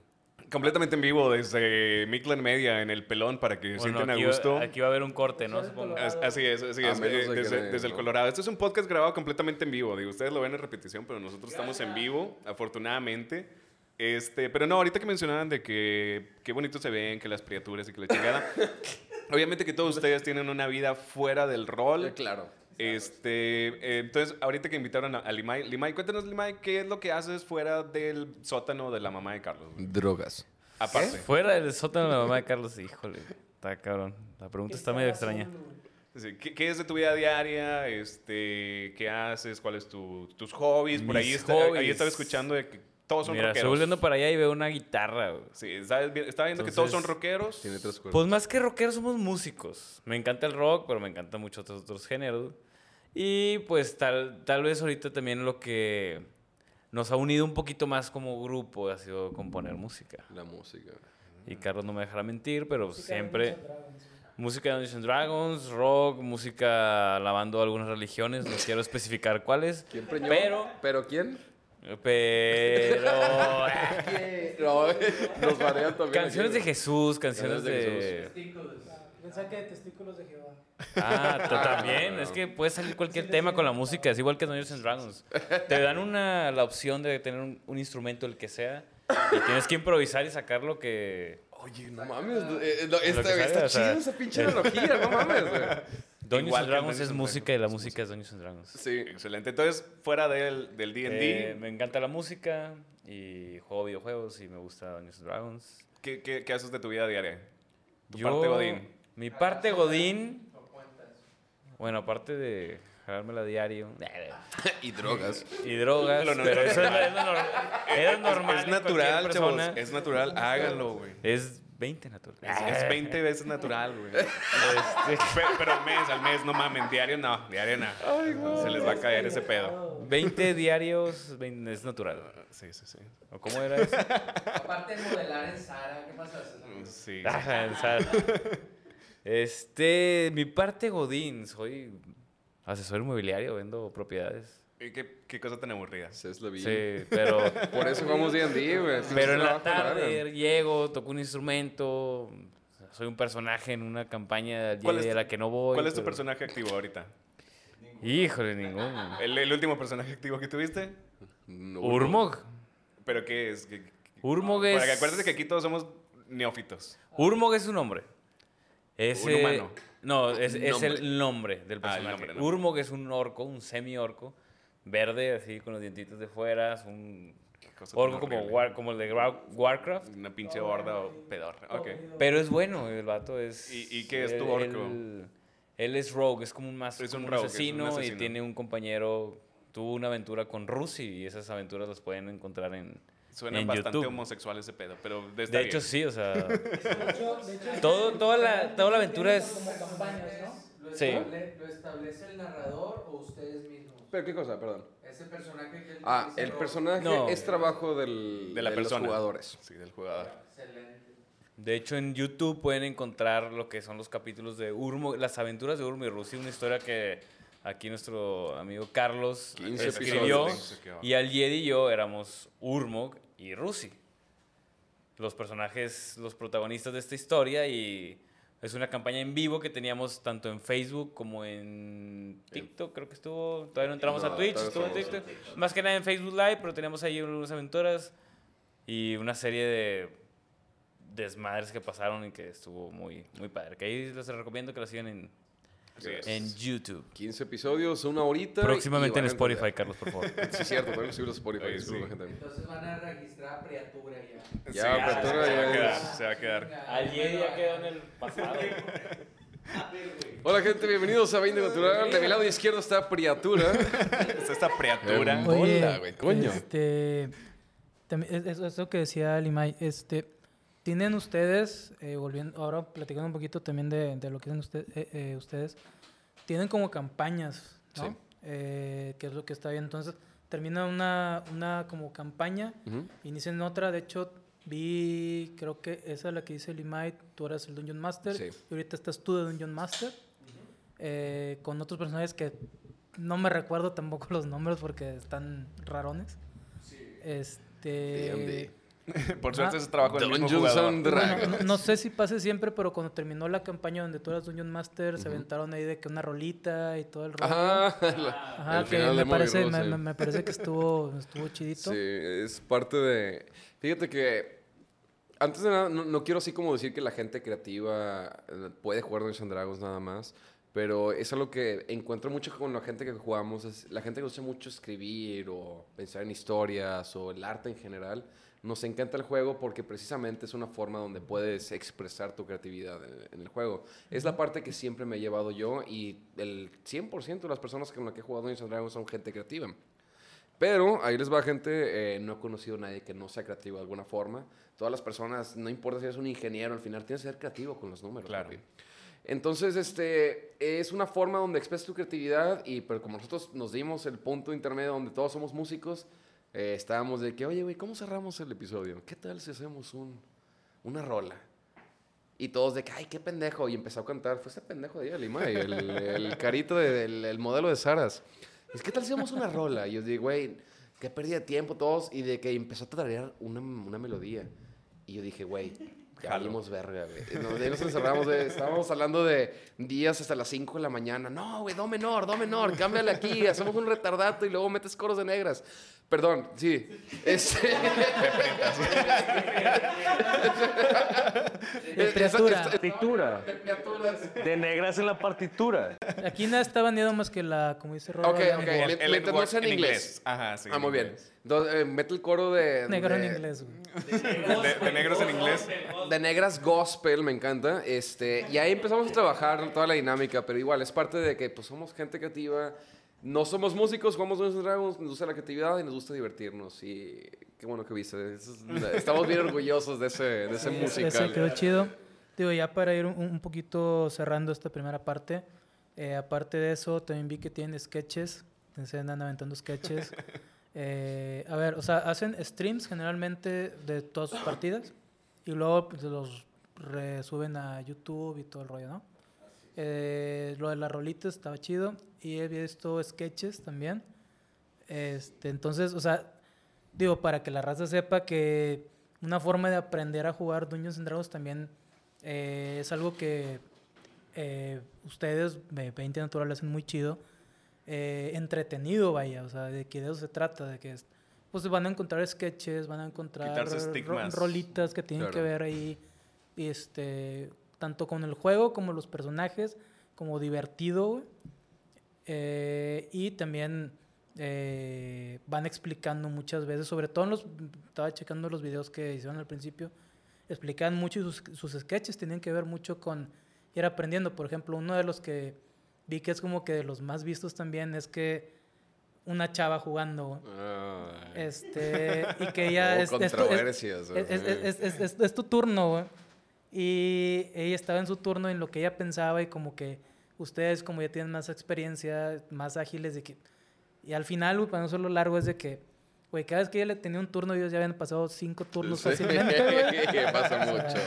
Completamente en vivo desde Midland Media en el pelón para que Bueno, sienten a gusto. va, aquí va a haber un corte, ¿no? Supongo. Así es, así es. desde, de- desde el. Colorado. Este es un podcast grabado completamente en vivo. Digo, ustedes lo ven en repetición, pero nosotros estamos en vivo, afortunadamente. Este, pero no, ahorita que mencionaban de que qué bonito se ven, que las criaturas y que la chingada. *laughs* obviamente que todos ustedes tienen una vida fuera del rol. Eh, Claro. Este, eh, entonces, ahorita que invitaron a, a Limay, Limay, cuéntanos, Limay, ¿qué es lo que haces fuera del sótano de la mamá de Carlos? güey? Drogas. Aparte. Fuera del sótano de la mamá de Carlos, híjole. Está cabrón. La pregunta está medio extraña. ¿Qué, qué es de tu vida diaria? Este, ¿Qué haces? ¿Cuáles tu, tus hobbies? Por ahí, está, ahí estaba escuchando de que todos son Mira, estoy rockeros. volviendo para allá y veo una guitarra, güey. Sí, estaba viendo que todos son Entonces, rockeros. Tiene tres cuerdas. Pues más que rockeros somos músicos. Me encanta el rock, pero me encantan muchos otros, otros géneros. Y pues tal, tal vez ahorita también lo que nos ha unido un poquito más como grupo ha sido componer música. La música. Y Carlos no me dejará mentir, pero Música de siempre Dragons. música de Dungeons Dragons, rock, música lavando algunas religiones, no quiero especificar cuáles. ¿Quién preñó? Pero, ¿Pero quién? Pero *laughs* No, nos marean también. canciones de aquí. Jesús, canciones Canciones de de Pensaba que de testículos de Jehová. Ah, t- también. Es que puede salir cualquier tema con la música. Es igual que Dungeons and Dragons. Te dan una, la opción de tener un, un instrumento, el que sea, y tienes que improvisar y sacar lo que... Oye, no mames. eh, no, que está chido esa pinche analogía, no mames, güey. Dungeons Igual and Dragons Dungeons es and música y la música es Dungeons and Dragons. Sí, excelente. Entonces, fuera del del D&D, Eh, me encanta la música y juego videojuegos y me gusta Dungeons and Dragons. ¿qué, qué, qué haces de tu vida diaria? Tu Yo- parte Godín. Mi parte Godín... Bueno, aparte de jalármela diario *laughs* Y drogas. y drogas, Lo normal. pero eso es, es lo nor- es normal Es natural, chavos. persona. Es natural. Háganlo, güey. Es 20 natural. Es, es 20 veces natural, güey. Pe- Pero al mes, al mes, no mamen. Diario no, diario no. Se les va a caer ese pedo. 20 diarios 20 es natural. Sí, sí, sí. ¿O cómo era eso? Aparte de modelar en Sara, ¿qué pasa? Sí. *laughs* Ah, o sea, este, mi parte Godín, soy asesor inmobiliario, vendo propiedades. ¿Y ¿Qué, qué cosa tan aburrida? Esa es la vida. Sí, pero, *laughs* Por eso jugamos D&D, güey. Si pero no en la tarde llego, toco un instrumento, soy un personaje en una campaña ¿Cuál es a tu- la que no voy. ¿Cuál es tu pero- personaje activo ahorita? Híjole, ninguno. ¿El, el último personaje activo que tuviste? No, Urmog. ¿Pero qué es? ¿Qué- qué- Urmog es... Porque acuérdate que aquí todos somos neófitos. Urmog es un hombre. Es, Un eh, humano. No, es, el nombre del Ah, el personaje. nombre, nombre. Urmog es un orco, un semi-orco, verde, así, con los dientitos de fuera. Es un orco como. War- como el de Warcraft. Una pinche horda o pedorra. Ok. Pero es bueno, el vato es... ¿Y- y qué es tu él- orco? Él, él es rogue, es como un, más, Es como un un, rogue, es un asesino, y tiene un compañero... Tuvo una aventura con Rusi y esas aventuras las pueden encontrar en, Suena En bastante YouTube. homosexual ese pedo, pero de, De hecho, sí, o sea. *laughs* todo, toda, la, toda la aventura es. Como campañas, ¿no? ¿Lo, Sí. ¿Lo establece el narrador o ustedes mismos? ¿Pero qué cosa? Perdón. Ese personaje que Ah, el personaje No. es trabajo del, De la los persona. jugadores. Sí, del jugador. Excelente. De hecho, en YouTube pueden encontrar lo que son los capítulos de Urmo, las aventuras de Urmo y Rusi, una historia que aquí nuestro amigo Carlos 15 escribió. Y al Jedi y yo éramos Urmog y Rusi. Los personajes, los protagonistas de esta historia y es una campaña en vivo que teníamos tanto en Facebook como en TikTok, creo que estuvo, todavía no entramos No, a Twitch, estuvo en TikTok. Más que nada en Facebook Live, pero teníamos ahí unas aventuras y una serie de desmadres que pasaron y que estuvo muy, muy padre. Que ahí les recomiendo que lo sigan en, Así es. en YouTube. 15 episodios, una horita. Próximamente en a Spotify, entender. Carlos, por favor. Sí, es cierto, podemos subirlo a Spotify. Oye, sí. Entonces van a registrar a Priatura ya. Ya, Sí, apertura se va a ya quedar, es- se va a quedar. Jedi ya quedó en el pasado. *laughs* Hola, gente, bienvenidos a 20 Natural. De mi lado izquierdo está Priatura. Es *laughs* esta criatura. Oye, Hola, güey, coño. Este, también, es- es- eso que decía Limay, este, tienen ustedes, eh, volviendo, ahora platicando un poquito también de, de lo que hacen usted- eh, eh, ustedes, tienen como campañas, ¿no? Sí. Que es lo que está bien. Entonces, termina una, una como campaña, inician otra, de hecho, vi, creo que esa es la que dice Limay, tú eras el Dungeon Master, Sí. y ahorita estás tú de Dungeon Master, con otros personajes que no me recuerdo tampoco *laughs* los nombres porque están rarones. Este. D&D. *laughs* Por suerte Ah. ese trabajo del mismo jugador. Bueno, no, no sé si pase siempre, pero cuando terminó la campaña donde tú eras Dungeon Master, se aventaron ahí de que una rolita y todo el rollo. Ajá. Ajá, el que final me parece, me, Rose. me- me parece que estuvo, estuvo chidito. Sí, es parte de... Fíjate que... Antes de nada, no, no quiero así como decir que la gente creativa eh, puede jugar Dungeons Dragons nada más, pero es algo que encuentro mucho con la gente que jugamos, es la gente que gusta mucho escribir o pensar en historias o el arte en general. Nos encanta el juego porque precisamente es una forma donde puedes expresar tu creatividad en, en el juego. Es la parte que siempre me he llevado yo y el 100% de las personas con las que he jugado Dungeons Dragons son gente creativa. Pero ahí les va gente, eh, no he conocido a nadie que no sea creativo de alguna forma. Todas las personas, no importa si eres un ingeniero, al final tienes que ser creativo con los números. Claro. papi. Entonces, este, es una forma donde expresas tu creatividad y pero como nosotros nos dimos el punto intermedio donde todos somos músicos, eh, estábamos de que, oye, güey, ¿cómo cerramos el episodio? ¿Qué tal si hacemos un, una rola? Y todos de que, ay, qué pendejo. Y empezó a cantar, fue ese pendejo de ahí, el el, carito del el modelo de Saras. Es que tal si hacemos una rola. Y yo digo, güey, qué pérdida de tiempo todos. Y de que empezó a tararear una, una melodía. Y yo dije, güey, valimos verga, güey. Nos, de nos encerramos, de- estábamos hablando de días hasta las 5 de la mañana. No, güey, do menor, do menor, cámbiale aquí, hacemos un retardato y luego metes coros de negras. Perdón, sí. Este... *laughs* Partitura. De negras en la partitura. Aquí nada está baneado más que la, como dice Rob, Ok, ok, le- no word sea en inglés. Ajá, sí. ah, en muy bien. inglés. Entonces, eh, mete el coro de... Negro en de- inglés, güey. De, de negros en inglés. de negras gospel, me encanta. Este, y ahí empezamos a trabajar toda la dinámica, pero igual es parte de que pues, somos gente creativa. No somos músicos, jugamos Dungeons Dragons, nos gusta la creatividad y nos gusta divertirnos. Y qué bueno que viste. estamos bien orgullosos de ese, de ese Ese musical. quedó chido. Digo, ya para ir un, un poquito cerrando esta primera parte, eh, aparte de eso, también vi que tienen sketches, se andan aventando sketches. *laughs* Eh, a ver, o sea, hacen streams generalmente de todas sus partidas y luego pues, los resuben a YouTube y todo el rollo, ¿no? Eh, lo de las rolitas estaba chido y he visto sketches también. Este, entonces, o sea, digo, para que la raza sepa que una forma de aprender a jugar Dungeons and Dragons también eh, es algo que eh, ustedes, de 20 Natural, hacen muy chido. eh, entretenido, vaya, o sea, de que de eso se trata, de que es- pues van a encontrar sketches, van a encontrar ro- rolitas que tienen que ver ahí, y este, tanto con el juego como los personajes, como divertido. Eh, y también eh, van explicando muchas veces, sobre todo en los, estaba checando los videos que hicieron al principio, explicaban mucho y sus, sus sketches tenían que ver mucho con ir aprendiendo. Por ejemplo, uno de los que vi que es como que de los más vistos también es que una chava jugando. Ay. Este, y que *laughs* ella Oh, es, es es- es, tu turno, güey. Y ella estaba en su turno en lo que ella pensaba y como que ustedes como ya tienen más experiencia, más ágiles de que... Y al final, güey, para no hacerlo largo, es de que, güey, cada vez que ella le tenía un turno, ellos ya habían pasado cinco turnos Sí, fácilmente, *laughs* güey. pasa mucho.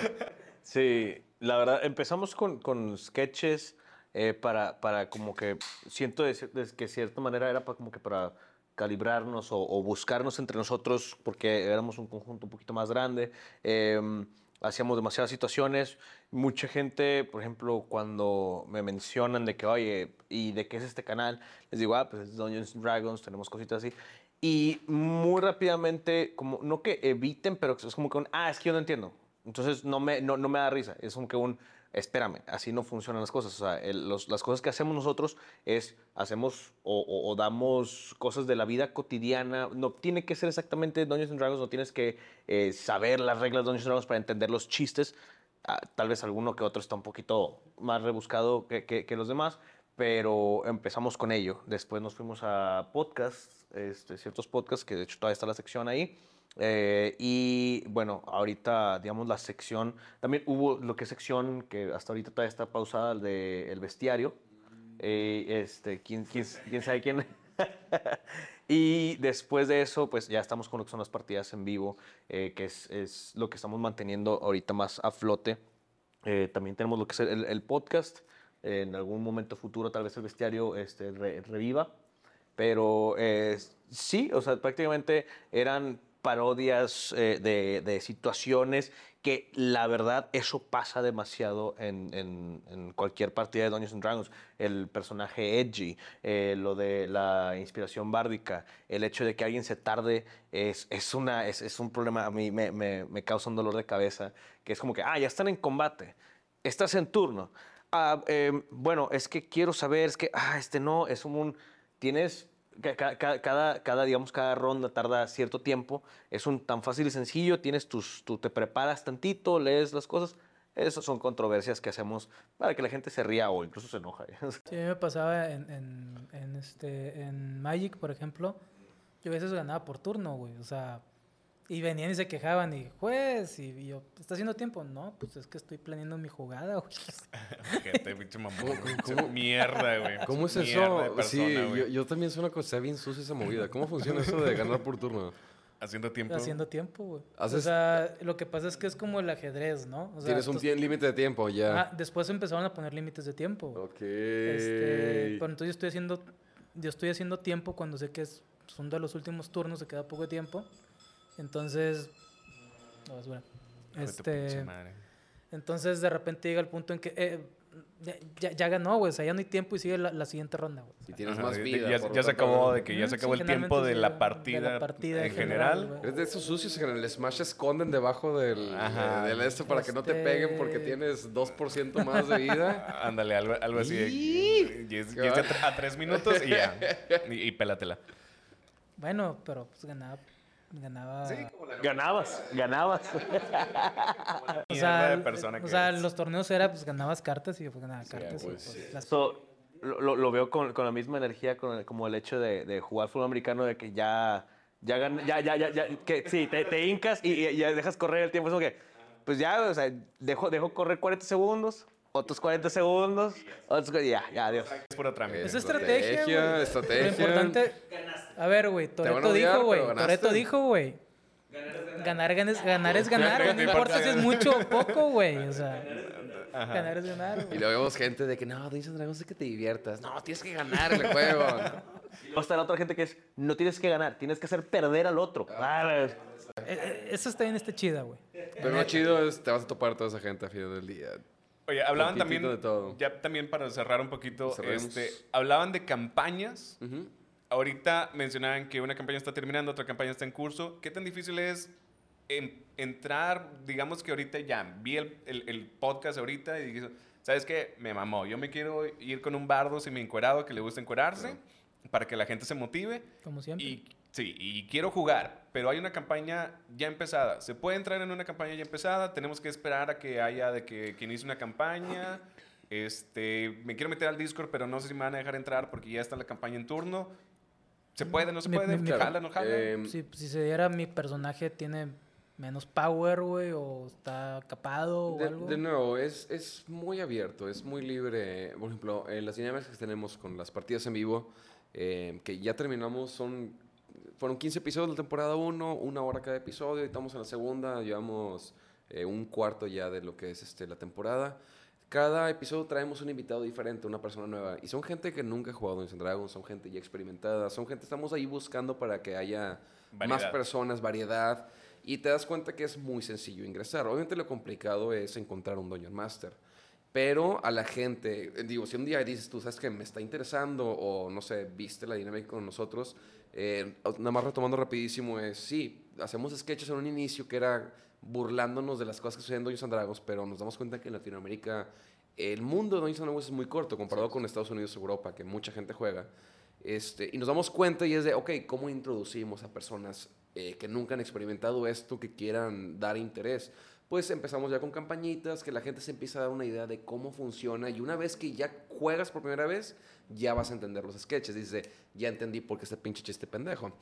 Sí, la verdad, empezamos con, con sketches eh, para, para como que siento de, de que de cierta manera era para, como que para calibrarnos o, o buscarnos entre nosotros porque éramos un conjunto un poquito más grande. em, hacíamos demasiadas situaciones. Mucha gente, por ejemplo, cuando me mencionan de que, oye, ¿y de qué es este canal? Les digo, ah, pues es Dungeons Dragons, tenemos cositas así. Y muy rápidamente, como, no que eviten, pero es como que un, ah, es que yo no entiendo. Entonces no me, no, no me da risa. Es como que un, espérame, así no funcionan las cosas. O sea, las cosas que hacemos nosotros es, hacemos o, o- damos cosas de la vida cotidiana. No tiene que ser exactamente Dungeons and Dragons, no tienes que eh, saber las reglas de Dungeons and Dragons para entender los chistes. Ah, tal vez alguno que otro está un poquito más rebuscado que los demás, pero empezamos con ello. Después nos fuimos a podcasts, este, ciertos podcasts, que de hecho todavía está la sección ahí. Eh, y bueno, ahorita, digamos, la sección, también hubo lo que es sección que hasta ahorita todavía está pausada, el de el bestiario. Eh, este, ¿quién, quién, quién sabe quién? *laughs* y después de eso, pues ya estamos con lo que son las partidas en vivo, eh, que es, es lo que estamos manteniendo ahorita más a flote. Eh, también tenemos lo que es el, el podcast. en algún momento futuro, tal vez el bestiario este, re- reviva. Pero eh, sí, o sea, prácticamente eran parodias eh, de, situaciones que la verdad eso pasa demasiado en, cualquier partida de Dungeons and Dragons. El personaje edgy, eh, lo de la inspiración bárdica, el hecho de que alguien se tarde es, es, una, es, un problema, a mí me, me- me causa un dolor de cabeza, que es como que, ah, ya están en combate, estás en turno. Ah, eh, bueno, es que quiero saber, es que, ah, este no, es un, tienes, ca- ca- ca- cada, cada, digamos, cada ronda tarda cierto tiempo, es un tan fácil y sencillo, tienes tus, tú te preparas tantito, lees las cosas, esas son controversias que hacemos para que la gente se ría o incluso se enoja. *laughs* Sí, a mí me pasaba en, en, en, este, en Magic, por ejemplo. Yo a veces ganaba por turno, güey. O sea, y venían y se quejaban y, juez, y, y yo, ¿está haciendo tiempo? No, pues es que estoy planeando mi jugada, güey. *laughs* Gente, pinche mamón. ¿Cómo- pinche cómo- Mierda, güey. ¿Cómo es Mierda eso? persona, sí, yo, yo también soy una cosa bien sucia esa movida. ¿Cómo funciona eso de ganar por turno? Haciendo tiempo. Haciendo tiempo, güey. O sea, lo que pasa es que es como el ajedrez, ¿no? O sea, Tienes un tie- límite de tiempo ya. Ah, después empezaron a poner límites de tiempo. güey. ok. Este, pero entonces yo estoy haciendo, yo estoy haciendo tiempo cuando sé que es, son de los últimos turnos, se queda poco de tiempo. Entonces, no, tu pinche Este, madre. entonces de repente llega el punto en que eh, ya, ya, ganó, güey, o sea, ya no hay tiempo y sigue la, la siguiente ronda, güey. y tienes Ajá, más vida. Ya, se acabó de que ya se sí, acabó el tiempo de la de la partida, en en general, general. Es de esos sucios que en el Smash se esconden debajo del, Ajá. de- del esto para que no te peguen porque Este- tienes 2% más de vida. *laughs* Ándale, algo, algo así. de- Y- Y es, y es de tre- a tres minutos y ya. *laughs* Y, y pélatela. Bueno, pero pues ganaba, ganaba. Ganabas, ganabas. *laughs* o Mierda sea, persona o sea pues los torneos era pues ganabas cartas y yo pues ganaba cartas. y, pues, pues, las- So, lo, lo- veo con, con la misma energía con el- como el hecho de, de jugar fútbol americano, de que ya, ya, gan- ya, ya, ya, ya, que sí, te, te hincas y, y ya dejas correr el tiempo. Es como que, pues ya, o sea, dejo, dejo correr 40 segundos, otros 40 segundos, otros, ya, ya, adiós. Es puro trámite. Es estrategia, Estrategia, estrategia. Lo importante. A ver, güey. a Toreto dijo, güey. Toreto dijo, güey. Ganar, ganar, ganar es ganar, güey. No importa si es mucho o poco, güey. O sea, ganar es ganar, Y luego vemos gente de que no, and Dragons es que te diviertas. No, tienes que ganar el juego. *laughs* Y luego está la otra gente que es, no tienes que ganar, tienes que hacer perder al otro. Ah, Eh, eh, Eso está bien, está chida, güey. Pero lo chido es te vas a topar toda esa gente al final del día. Oye, hablaban también, de todo. ya también para cerrar un poquito, Cerremos. este, hablaban de campañas. Ujú. Ahorita mencionaban que una campaña está terminando, otra campaña está en curso. ¿Qué tan difícil es en- entrar, digamos que ahorita ya, vi el, el- el podcast ahorita y dije, ¿sabes qué? Me mamó. Yo me quiero ir con un bardo semi encuerado que le gusta encuerarse para que la gente se motive. Como siempre. Y sí, y quiero jugar, pero hay una campaña ya empezada. ¿Se puede entrar en una campaña ya empezada? Tenemos que esperar a que haya de que quien hizo una campaña. Este, me quiero meter al Discord, pero no sé si me van a dejar entrar porque ya está la campaña en turno. ¿Se puede, no se Mi- puede? mi- ¿Jala, no jala? Em, Si, si se diera mi personaje tiene menos power, güey, o está capado o De, algo. de nuevo, es, es muy abierto, es muy libre. Por ejemplo, eh, las dinámicas que tenemos con las partidas en vivo, eh, que ya terminamos, son fueron 15 episodios de la temporada 1, una hora cada episodio, y estamos en la segunda, llevamos eh, un cuarto ya de lo que es este, la temporada. Cada episodio traemos un invitado diferente, una persona nueva. Y son gente que nunca ha jugado en Dragons, son gente ya experimentada, son gente, estamos ahí buscando para que haya más personas, variedad. Y te das cuenta que es muy sencillo ingresar. Obviamente lo complicado es encontrar un Dungeon Master. Pero a la gente, eh, digo, si un día dices tú, sabes que me está interesando o no sé, viste la dinámica con nosotros, eh, nada más retomando rapidísimo es, sí, hacemos sketches en un inicio que era burlándonos de las cosas que suceden en Dungeons and Dragons, pero nos damos cuenta que en Latinoamérica el mundo de Dungeons and Dragons es muy corto comparado con Estados Unidos y Europa, que mucha gente juega. Este, y nos damos cuenta y es de, ok, ¿cómo introducimos a personas eh, que nunca han experimentado esto, que quieran dar interés? Pues empezamos ya con campañitas, que la gente se empieza a dar una idea de cómo funciona y una vez que ya juegas por primera vez, ya vas a entender los sketches. Dice, ya entendí por qué este pinche chiste pendejo.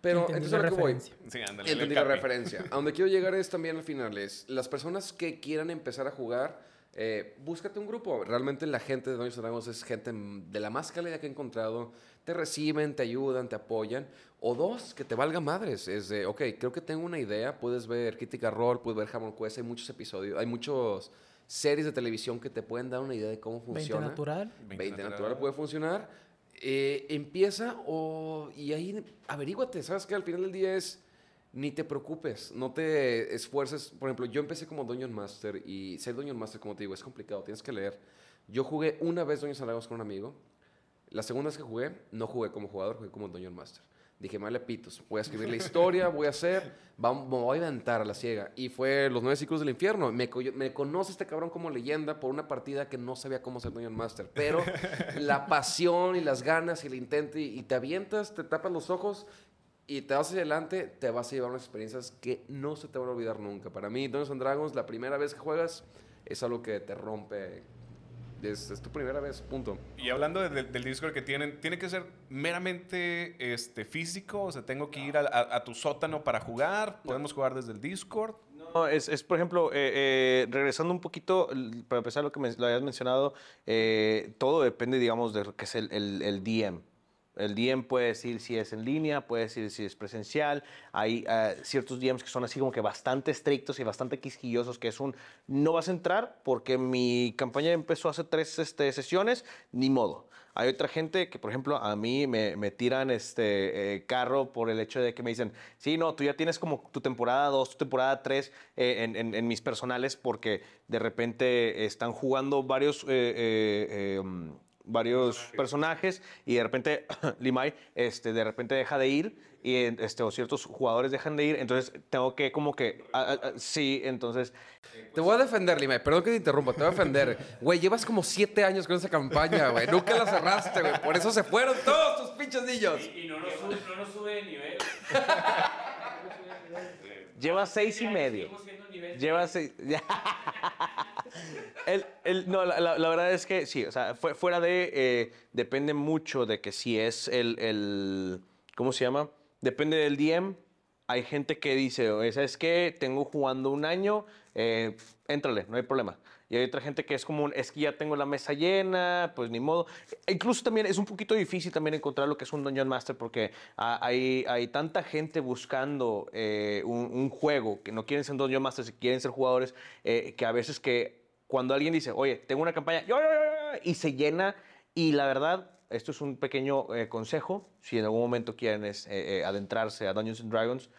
Pero Entendí entonces la a lo que voy, referencia. Sí, ándale. Entendí la referencia. A donde quiero llegar es también al final es las personas que quieran empezar a jugar, eh, búscate un grupo. Realmente la gente de Dungeons and Dragons es gente de la más calidad que he encontrado. Te reciben, te ayudan, te apoyan. O dos, que te valga madres. Es de, ok, creo que tengo una idea. Puedes ver Crítica Roll, puedes ver Hammer Quest. Hay muchos episodios, hay muchas series de televisión que te pueden dar una idea de cómo 20 funciona. natural. 20 natural puede funcionar. Eh, empieza o, y ahí averíguate. Sabes que al final del día es ni te preocupes, no te esfuerces. Por ejemplo, yo empecé como Dungeon Master y ser Dungeon Master, como te digo, es complicado, tienes que leer. Yo jugué una vez Dungeons and Dragons con un amigo. La segunda vez que jugué, no jugué como jugador, jugué como Dungeon Master. Dije, vale, pitos, voy a escribir la *laughs* historia, voy a hacer, vamos, me voy a aventar a la ciega. Y fue Los Nueve Ciclos del Infierno. Me, co- me conoce este cabrón como leyenda por una partida que no sabía cómo ser Dungeon Master. Pero *laughs* la pasión y las ganas y el intento y, y te avientas, te tapas los ojos y te vas hacia adelante, te vas a llevar unas experiencias que no se te van a olvidar nunca. Para mí, Dungeons and Dragons, la primera vez que juegas, es algo que te rompe. Es, es tu primera vez, punto. Y hablando de- del Discord que tienen, ¿tiene que ser meramente este, físico? O sea, ¿tengo que ir a, a- a tu sótano para jugar? ¿Podemos jugar desde el Discord? No, es, es, por ejemplo, eh, eh, regresando un poquito, para empezar lo que me, lo habías mencionado, eh, todo depende, digamos, de lo que es el, el, el DM. El DM puede decir si es en línea, puede decir si es presencial. Hay eh, ciertos DMs que son así como que bastante estrictos y bastante quisquillosos, que es un, no vas a entrar porque mi campaña empezó hace tres este, sesiones, ni modo. Hay otra gente que, por ejemplo, a mí me, tiran este eh, carro por el hecho de que me dicen, sí, no, tú ya tienes como tu temporada 2, tu temporada 3 en, en- mis personales porque de repente están jugando varios... eh, eh, eh, um, varios personajes y de repente *coughs* Limay este de repente deja de ir y este o ciertos jugadores dejan de ir entonces tengo que como que ah, ah, ah, sí entonces Te voy a defender, Lima. Perdón que te interrumpa, te voy a defender. Güey, llevas como siete años con esa campaña, güey. Nunca la cerraste, güey. Por eso se fueron todos tus pinches niños. Y no nos, sube, no nos sube de nivel. *laughs* lleva seis y medio Lleva seis. *laughs* El- el- no, la, la- verdad es que sí, o sea, fue- fuera de. eh, depende mucho de que si es el, el- ¿Cómo se llama? Depende del DM. Hay gente que dice, ¿sabes qué? Tengo jugando un año, eh, éntrale, no hay problema. Y hay otra gente que es como, es que ya tengo la mesa llena, pues ni modo. E Incluso también es un poquito difícil también encontrar lo que es un Dungeon Master porque hay, hay tanta gente buscando eh, un, un juego que no quieren ser Dungeon Masters, quieren ser jugadores, eh, que a veces que cuando alguien dice, oye, tengo una campaña, yo, yo, yo, yo", y se llena, y la verdad, esto es un pequeño eh, consejo, si en algún momento quieren es, eh, eh, adentrarse a Dungeons and Dragons,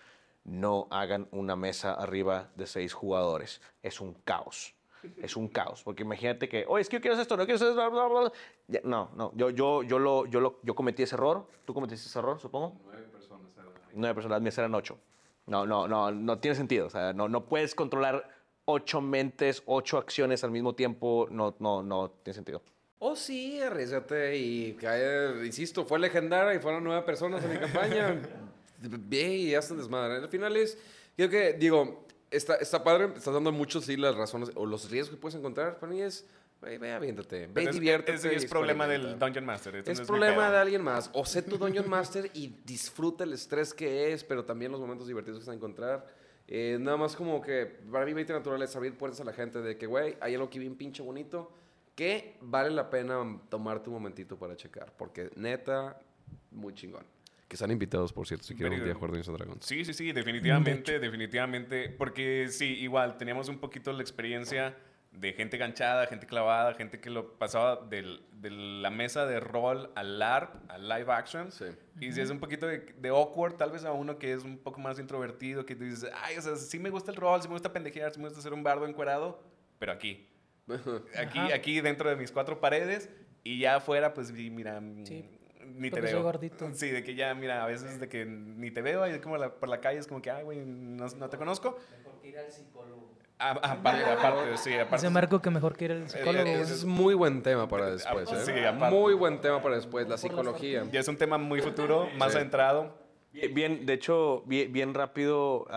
no hagan una mesa arriba de seis jugadores. Es un caos. Es un caos. Porque imagínate que, oye, es que yo quiero hacer esto, no quiero hacer esto, bla, bla, bla". Ya, No, no. Yo, yo, yo, lo, yo, lo, yo cometí ese error. ¿Tú cometiste ese error, supongo? Nueve personas. Nueve personas. Las mías eran ocho. No, no, no. No tiene sentido. O sea, no, no puedes controlar ocho mentes, ocho acciones al mismo tiempo. No, no, no tiene sentido. Oh, sí, arriesgate y cae, insisto, fue legendaria y fueron nueve personas en mi campaña. *laughs* Bien, y hacen desmadre. Al final es, creo que, digo, está, está padre, estás dando muchos, sí, las razones o los riesgos que puedes encontrar. Para mí es, Güey, ve, aviéntate. Ve, es- diviértete. ese es problema del. Dungeon Master. Es no mi problema de alguien más. O sé tu Dungeon Master y disfruta el estrés que es, pero también los momentos divertidos que vas a encontrar. Eh, nada más como que para mí 20 natural es abrir puertas a la gente de que, güey, hay algo que bien pinche bonito que vale la pena tomarte un momentito para checar. Porque neta, muy chingón. Que están invitados, por cierto, si quieren un Very día jugar Dungeons Dragons. Sí, sí, sí, definitivamente, definitivamente. Porque sí, igual, teníamos un poquito la experiencia de gente ganchada, gente clavada, gente que lo pasaba del- de la mesa de rol al LARP, al live action. Sí. Y si es un poquito de, de awkward, tal vez a uno que es un poco más introvertido, que dices, ay, o sea, sí me gusta el rol, sí me gusta pendejear, sí me gusta ser un bardo encuerado, pero aquí. *laughs* Aquí, Ajá. aquí dentro de mis cuatro paredes y ya afuera, pues vi, mira, Sí, ni te veo. gordito. Sí, de que ya, mira, a veces de que ni te veo y como la- por la calle es como que, ay, güey, no, no te conozco. Mejor que ir al psicólogo. A- Aparte, aparte, sí, aparte. Dice Marco que mejor que ir al psicólogo. eh. Ese es muy buen tema para después, ¿eh? Sí, aparte. muy buen tema para después, la psicología. Ya es un tema muy futuro, más Sí. centrado. Bien, de hecho, bien, rápido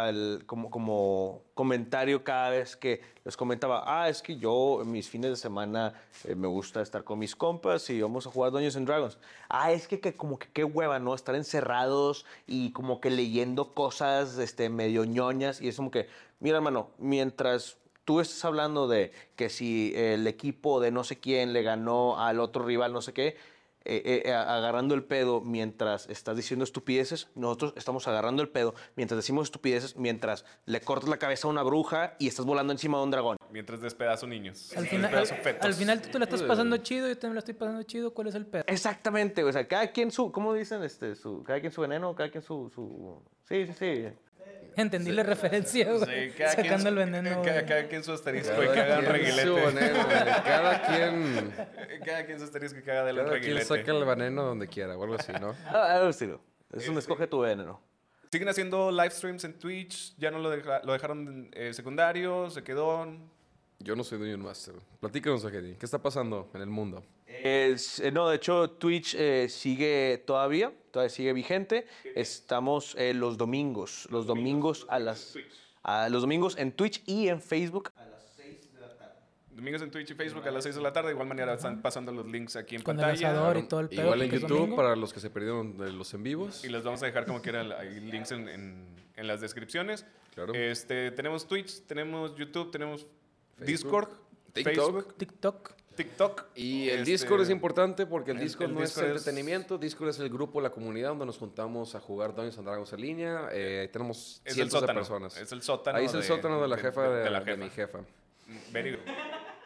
como, comentario cada vez que les comentaba, ah, es que yo mis fines de semana eh, me gusta estar con mis compas y vamos a jugar Dungeons and Dragons. Ah, es que, que como que qué hueva, ¿no? Estar encerrados y como que leyendo cosas este, medio ñoñas y es como que, mira hermano, mientras tú estás hablando de que si el equipo de no sé quién le ganó al otro rival, no sé qué, eh, eh, a- agarrando el pedo mientras estás diciendo estupideces, nosotros estamos agarrando el pedo mientras decimos estupideces, mientras le cortas la cabeza a una bruja y estás volando encima de un dragón. Mientras despedazo niños. Al final, despedazo al, fetos. al final tú te la estás pasando chido, yo también la estoy pasando chido. ¿Cuál es el pedo? Exactamente, o sea, cada quien su, ¿cómo dicen? Este, su, cada quien su veneno, cada quien su, su... Sí, sí, sí. Entendí la referencia, güey. Sí, cada quien Sacando su- el veneno. Cada, cada quien su asterisco y Cada quien reguilete. su veneno. Cada quien, *laughs* Cada quien su asterisco y caga de la cada quien reguilete. saca el veneno donde quiera o algo así, ¿no? *laughs* Ah, algo así, Es un escoge tu veneno. Siguen haciendo live streams en Twitch, ya no lo, deja- lo dejaron eh, secundario, se quedó. Yo no soy Dungeon Master. Platícanos, Agedi. ¿Qué está pasando en el mundo? Es- eh, no, de hecho, Twitch eh, sigue todavía, todavía sigue vigente. Estamos eh, los domingos, los domingos a las... a los domingos en Twitch y en Facebook Domingos en Twitch y Facebook a las 6 de la tarde. De igual manera están pasando los links aquí en Con el pantalla. asador y todo el pedo. Igual en YouTube, para los que se perdieron de los en vivos. Y los vamos a dejar como quieran, hay links en, en- en las descripciones. Claro. Este, tenemos Twitch, tenemos YouTube, tenemos Facebook, Discord, TikTok. Facebook, TikTok. TikTok. Y el Este, Discord es importante porque el el- Discord el no Discord es es- entretenimiento, Discord es el grupo, la comunidad donde nos juntamos a jugar Dungeons and Dragons en línea. Eh, tenemos Es cientos de personas. Es el sótano. Ahí es el sótano de la jefa de, la de mi jefa. Very good.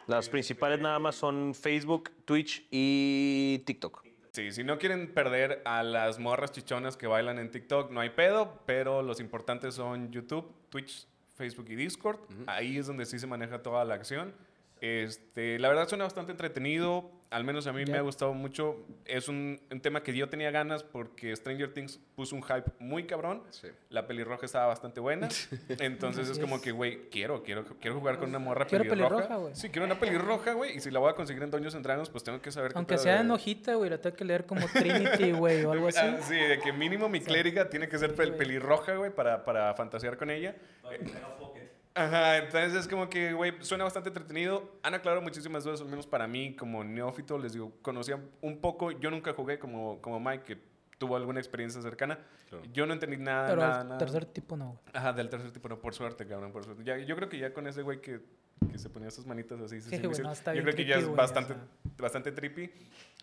Las principales nada más son Facebook, Twitch y TikTok. Sí, si no quieren perder a las morras chichonas que bailan en TikTok, no hay pedo, pero los importantes son YouTube, Twitch, Facebook y Discord. Ahí es donde sí se maneja toda la acción. Este, la verdad suena bastante entretenido, al menos a mí me ha gustado mucho. Es un, un tema que yo tenía ganas porque Stranger Things puso un hype muy cabrón. Sí. La pelirroja estaba bastante buena. *laughs* Entonces es como que, güey, quiero, quiero, quiero jugar con una morra Quiero pelirroja. pelirroja. Sí, quiero una pelirroja, güey. Y si la voy a conseguir en and Dragons, pues tengo que saber qué Aunque pedo sea de- en hojita, güey, la tengo que leer como Trinity, *laughs* güey, o algo así. Ah, sí, de que mínimo mi clériga tiene que ser pel- pelirroja, güey, para, para fantasear con ella. Ajá, entonces es como que, güey, suena bastante entretenido. Han aclarado muchísimas dudas, al menos para mí, como neófito, les digo, conocía un poco. Yo nunca jugué como, como Mike, que tuvo alguna experiencia cercana. Claro. Yo no entendí nada, Pero nada, nada. tercer tipo no, güey. Ajá, del tercer tipo, no, por suerte, cabrón, por suerte. Ya, yo creo que ya con ese güey que, que se ponía sus manitas así, Sí, sí, güey, sí, no, está yo bien creo que ya es bastante, o sea. bastante trippy.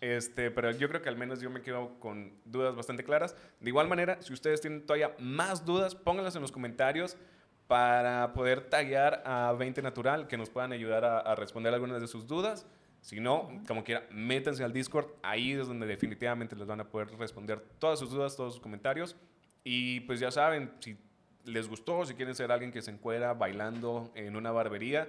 Este, pero yo creo que al menos yo me quedo con dudas bastante claras. De igual manera, si ustedes tienen todavía más dudas, pónganlas en los comentarios para poder taguear a 20 Natural, que nos puedan ayudar a, a responder algunas de sus dudas. Si no, como quiera, métanse al Discord. Ahí es donde definitivamente les van a poder responder todas sus dudas, todos sus comentarios. Y pues ya saben, si les gustó, si quieren ser alguien que se encuera bailando en una barbería,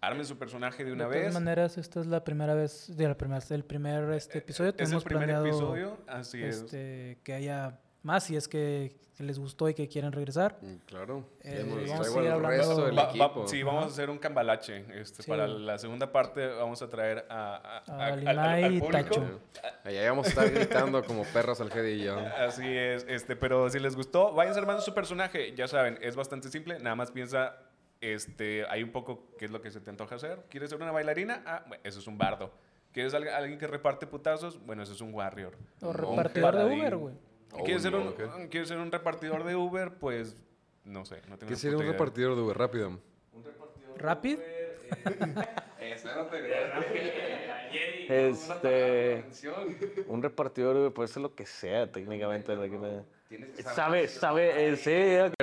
armen su personaje de una de todas vez. maneras, esta es la primera vez, de la primera, el primer este episodio. es el primer planeado episodio, así es. este, que haya más si es que, que les gustó y que quieren regresar. Mm, Claro. Eh, vamos a seguir hablando- resto del Va- va- equipo. sí, vamos a hacer un cambalache. Este, Sí. Para la segunda parte vamos a traer a, a- A a- al- al y público. Tacho. Allá vamos a estar gritando como perras al Gedi y yo. Así es, este, pero si les gustó, vayan armando su personaje. Ya saben, es bastante simple. Nada más piensa este, hay un poco qué es lo que se te antoja hacer. ¿Quieres ser una bailarina? Ah, bueno, eso es un bardo. ¿Quieres al- alguien que reparte putazos? Bueno, eso es un warrior. O repartidor de. Uber, güey. Oh, ¿Quieres, ser un, no, ok. ¿Quieres ser un repartidor de Uber? Pues, no sé. No tengo ¿Qué sería un idea. repartidor de Uber? Rápido. ¿Rapid? Este. Un repartidor güey, *laughs* *laughs* puede ser lo que sea, técnicamente. Que- Sabe, sabe, eh, sí,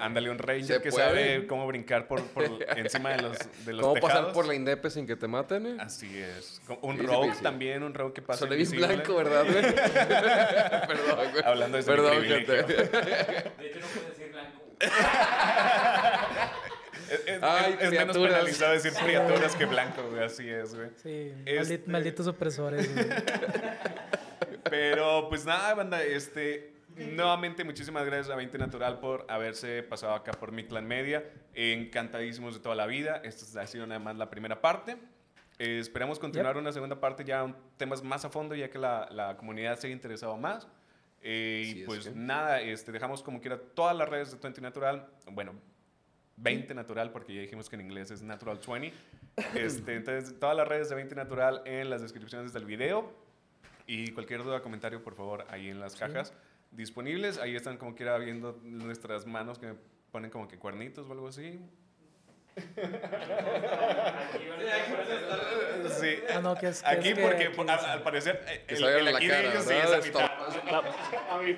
Ándale, un ranger Se que puede. sabe cómo brincar por, por *laughs* encima de los, de los ¿Cómo tejados. pasar por la Indepe sin que te maten? eh? Así es. Un Sí, rogue sí. también, un rogue que pasa bien invisible. blanco, ¿verdad, güey? *laughs* Perdón, güey. Hablando de Perdón, privilegio. gente. *laughs* De hecho, no puedes decir blanco. Es, es- Ay, es- es menos penalizado decir criaturas que blanco, güey. Así es, güey. Sí, Este- maldi- malditos opresores, güey. Pero pues nada, banda, este. Nuevamente, muchísimas gracias a 20 Natural por haberse pasado acá por Mi Clan Media. Encantadísimos de toda la vida. Esta ha sido nada más la primera parte. Eh, esperamos continuar una segunda parte ya temas más a fondo, ya que la, la comunidad se ha interesado más. Eh, y es, pues ¿eh? nada, este, dejamos como quiera todas las redes de 20 Natural. Bueno, 20 Natural, porque ya dijimos que en inglés es Natural 20. Este, entonces, todas las redes de 20 Natural en las descripciones del video. Y cualquier duda, comentario, por favor, ahí en las cajas disponibles. Ahí están como quiera viendo nuestras manos que ponen como que cuernitos o algo así. *laughs* Sí. Ah, no, que es- que Aquí es que- porque que por- al, al parecer Que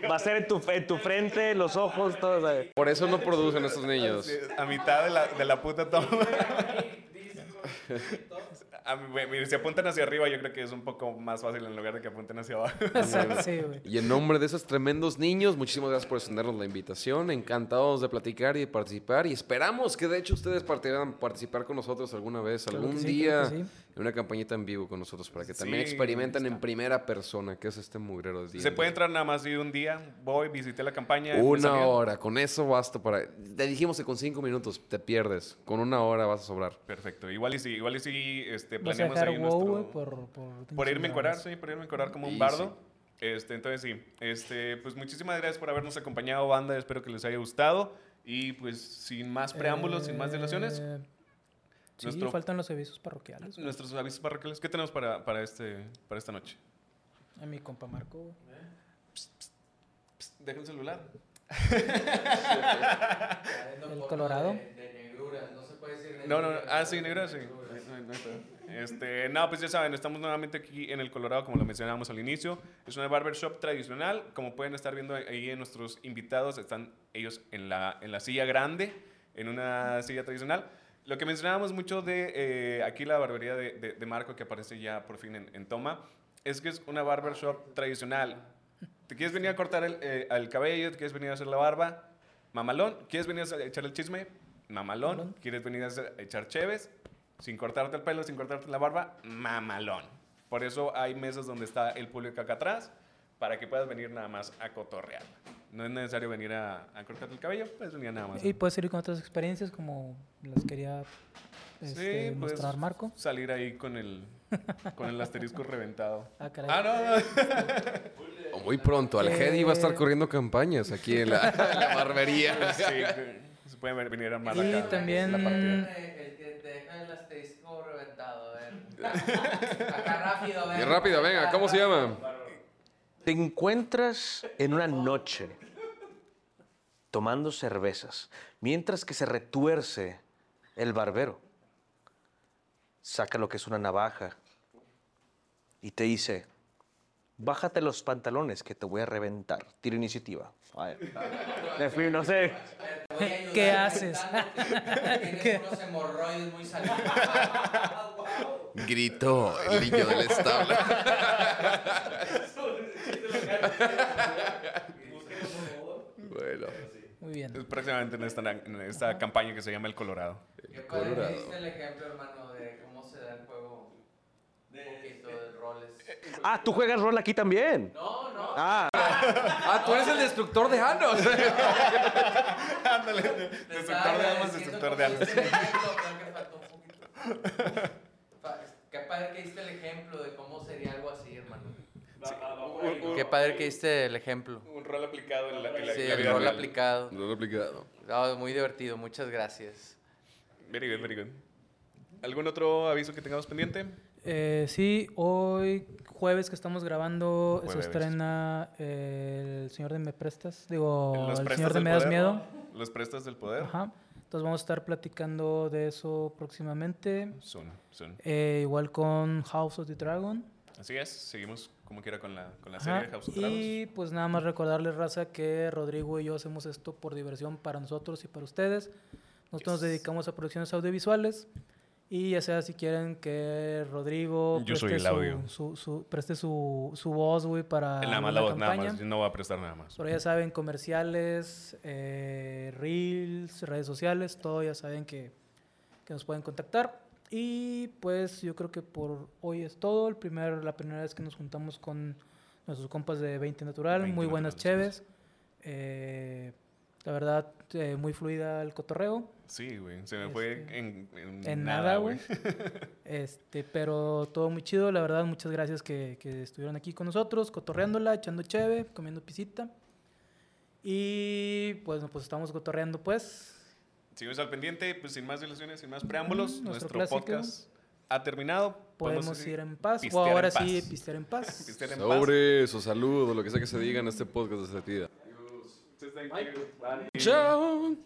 va a ser en tu, en tu frente, los ojos, todo. ¿sabes? Por eso no producen estos niños. A mitad de la, de la puta toma. A mí, si apuntan hacia arriba, yo creo que es un poco más fácil en lugar de que apunten hacia abajo. *laughs* Sí, güey. Y en nombre de esos tremendos niños, muchísimas gracias por extendernos la invitación. Encantados de platicar y de participar. Y esperamos que de hecho ustedes participan participar con nosotros alguna vez, algún sí, día, sí. una campañita en vivo con nosotros para que también Sí, experimenten en primera persona qué es este mugrero de Se D&D. puede entrar nada más de un día. Voy, visité la campaña. me Una hora, con eso basta para... Te dijimos que con cinco minutos te pierdes, con una hora vas a sobrar. Perfecto. Igual y si, igual y si este, planeamos ahí WoW, nuestro... por, por... Por irme a encuadrar, chingados. sí, por irme a encuadrar como un Sí, bardo. Este, entonces sí, este, pues muchísimas gracias por habernos acompañado, banda. Espero que les haya gustado. Y pues sin más preámbulos, sin más dilaciones, Eh, Sí, nuestro- faltan los servicios parroquiales. nuestros avisos parroquiales. ¿Qué tenemos para, para, este, para esta noche? A mi compa Marco. Psst, deja el celular. *laughs* El Colorado. De, de negruras, no se puede decir de No, no, Ah, sí, sí. negruras. Pedo. Este, no, pues ya saben, estamos nuevamente aquí en el Colorado, como lo mencionábamos al inicio. Es una barbershop tradicional. Como pueden estar viendo ahí en nuestros invitados, están ellos en la, en la silla grande, en una silla tradicional. Lo que mencionábamos mucho de eh, aquí la barbería de, de- de Marco, que aparece ya por fin en, en toma, es que es una barbershop tradicional. ¿Te quieres venir a cortar el, eh, el cabello? ¿Te quieres venir a hacer la barba? Mamalón. ¿Quieres venir a echar el chisme? Mamalón. ¿Quieres venir a, hacer- a echar cheves? Sin cortarte el pelo, sin cortarte la barba, mamalón. Por eso hay mesas donde está el público acá atrás, para que puedas venir nada más a cotorrear. No es necesario venir a, a cortarte el cabello, puedes venir nada más. Y puedes ir con otras experiencias como las quería este, Sí, mostrar Marco. salir ahí con el, con el asterisco reventado. *laughs* Ah, caray. Ah, no, no. O muy pronto, al Que- Hedy va a estar corriendo campañas aquí en la, *laughs* en la barbería. Sí, se pueden venir a armar Y acá. también- la. El que te deja el asterisco reventado, a ver. *laughs* Acá rápido, Y rápido, venga, ¿cómo se llama? Te encuentras en una noche tomando cervezas, mientras que se retuerce el barbero. Saca lo que es una navaja y te dice, bájate los pantalones que te voy a reventar. Tira iniciativa. A ver. En fin, no sé. ¿Qué haces? *laughs* Tienes unos hemorroides muy salidos. Gritó el niño del establo. *laughs* bueno, Muy bien. Es próximamente en esta, en esta campaña que se llama El Colorado. Qué padre que Colorado. diste el ejemplo, hermano, de cómo se da el juego. Un poquito de roles. Ah, tú juegas rol aquí también. No, no. Ah, Ah, tú eres el destructor de Anos. *laughs* Ándale, destructor de almas, destructor de almas. *laughs* padre que diste el ejemplo de cómo sería algo así, hermano. Qué padre que diste el ejemplo. Un rol aplicado en la, en la- Sí, el rol real. aplicado. No lo he aplicado. Ah, muy divertido, muchas gracias. Very good, very good. ¿Algún otro aviso que tengamos pendiente? Eh, sí, hoy jueves que estamos grabando se Jueves. estrena eh, El Señor de Me Prestas. Digo, Los El prestas Señor de Me Das Miedo. ¿no? Los prestas del poder. Ajá. Entonces vamos a estar platicando de eso próximamente. Son, son. Eh, igual con House of the Dragon. Así es, seguimos como quiera con la, con la serie de House of Dragons. Y pues nada más recordarles, raza, que Rodrigo y yo hacemos esto por diversión para nosotros y para ustedes. Nosotros nos Yes. dedicamos a producciones audiovisuales. Y ya sea si quieren que Rodrigo Yo preste, audio. Su, su- preste su, su voz, güey, para Nada más la voz, nada campaña. más. Yo no voy a prestar nada más. Pero ya saben, comerciales, eh, reels, redes sociales, todo ya saben que, que nos pueden contactar. Y pues yo creo que por hoy es todo. El primer, la primera vez que nos juntamos con nuestros compas de 20 Natural, 20 muy buenas Natural, cheves. Eh, la verdad, eh, muy fluida el cotorreo. Sí, güey. Se me fue Este, en, en, En nada, güey. *laughs* este, pero todo muy chido, la verdad, muchas gracias que, que estuvieron aquí con nosotros, cotorreándola, echando cheve, comiendo pisita. Y pues, pues estamos cotorreando, pues. Seguimos al pendiente, pues sin más dilaciones, sin más preámbulos. Nuestro podcast ha terminado. Podemos ir en paz. O en ahora sí, paz. pistear en paz. *laughs* Pistear en paz. Sobre su salud o lo que sea que se diga en este podcast de you. Chao.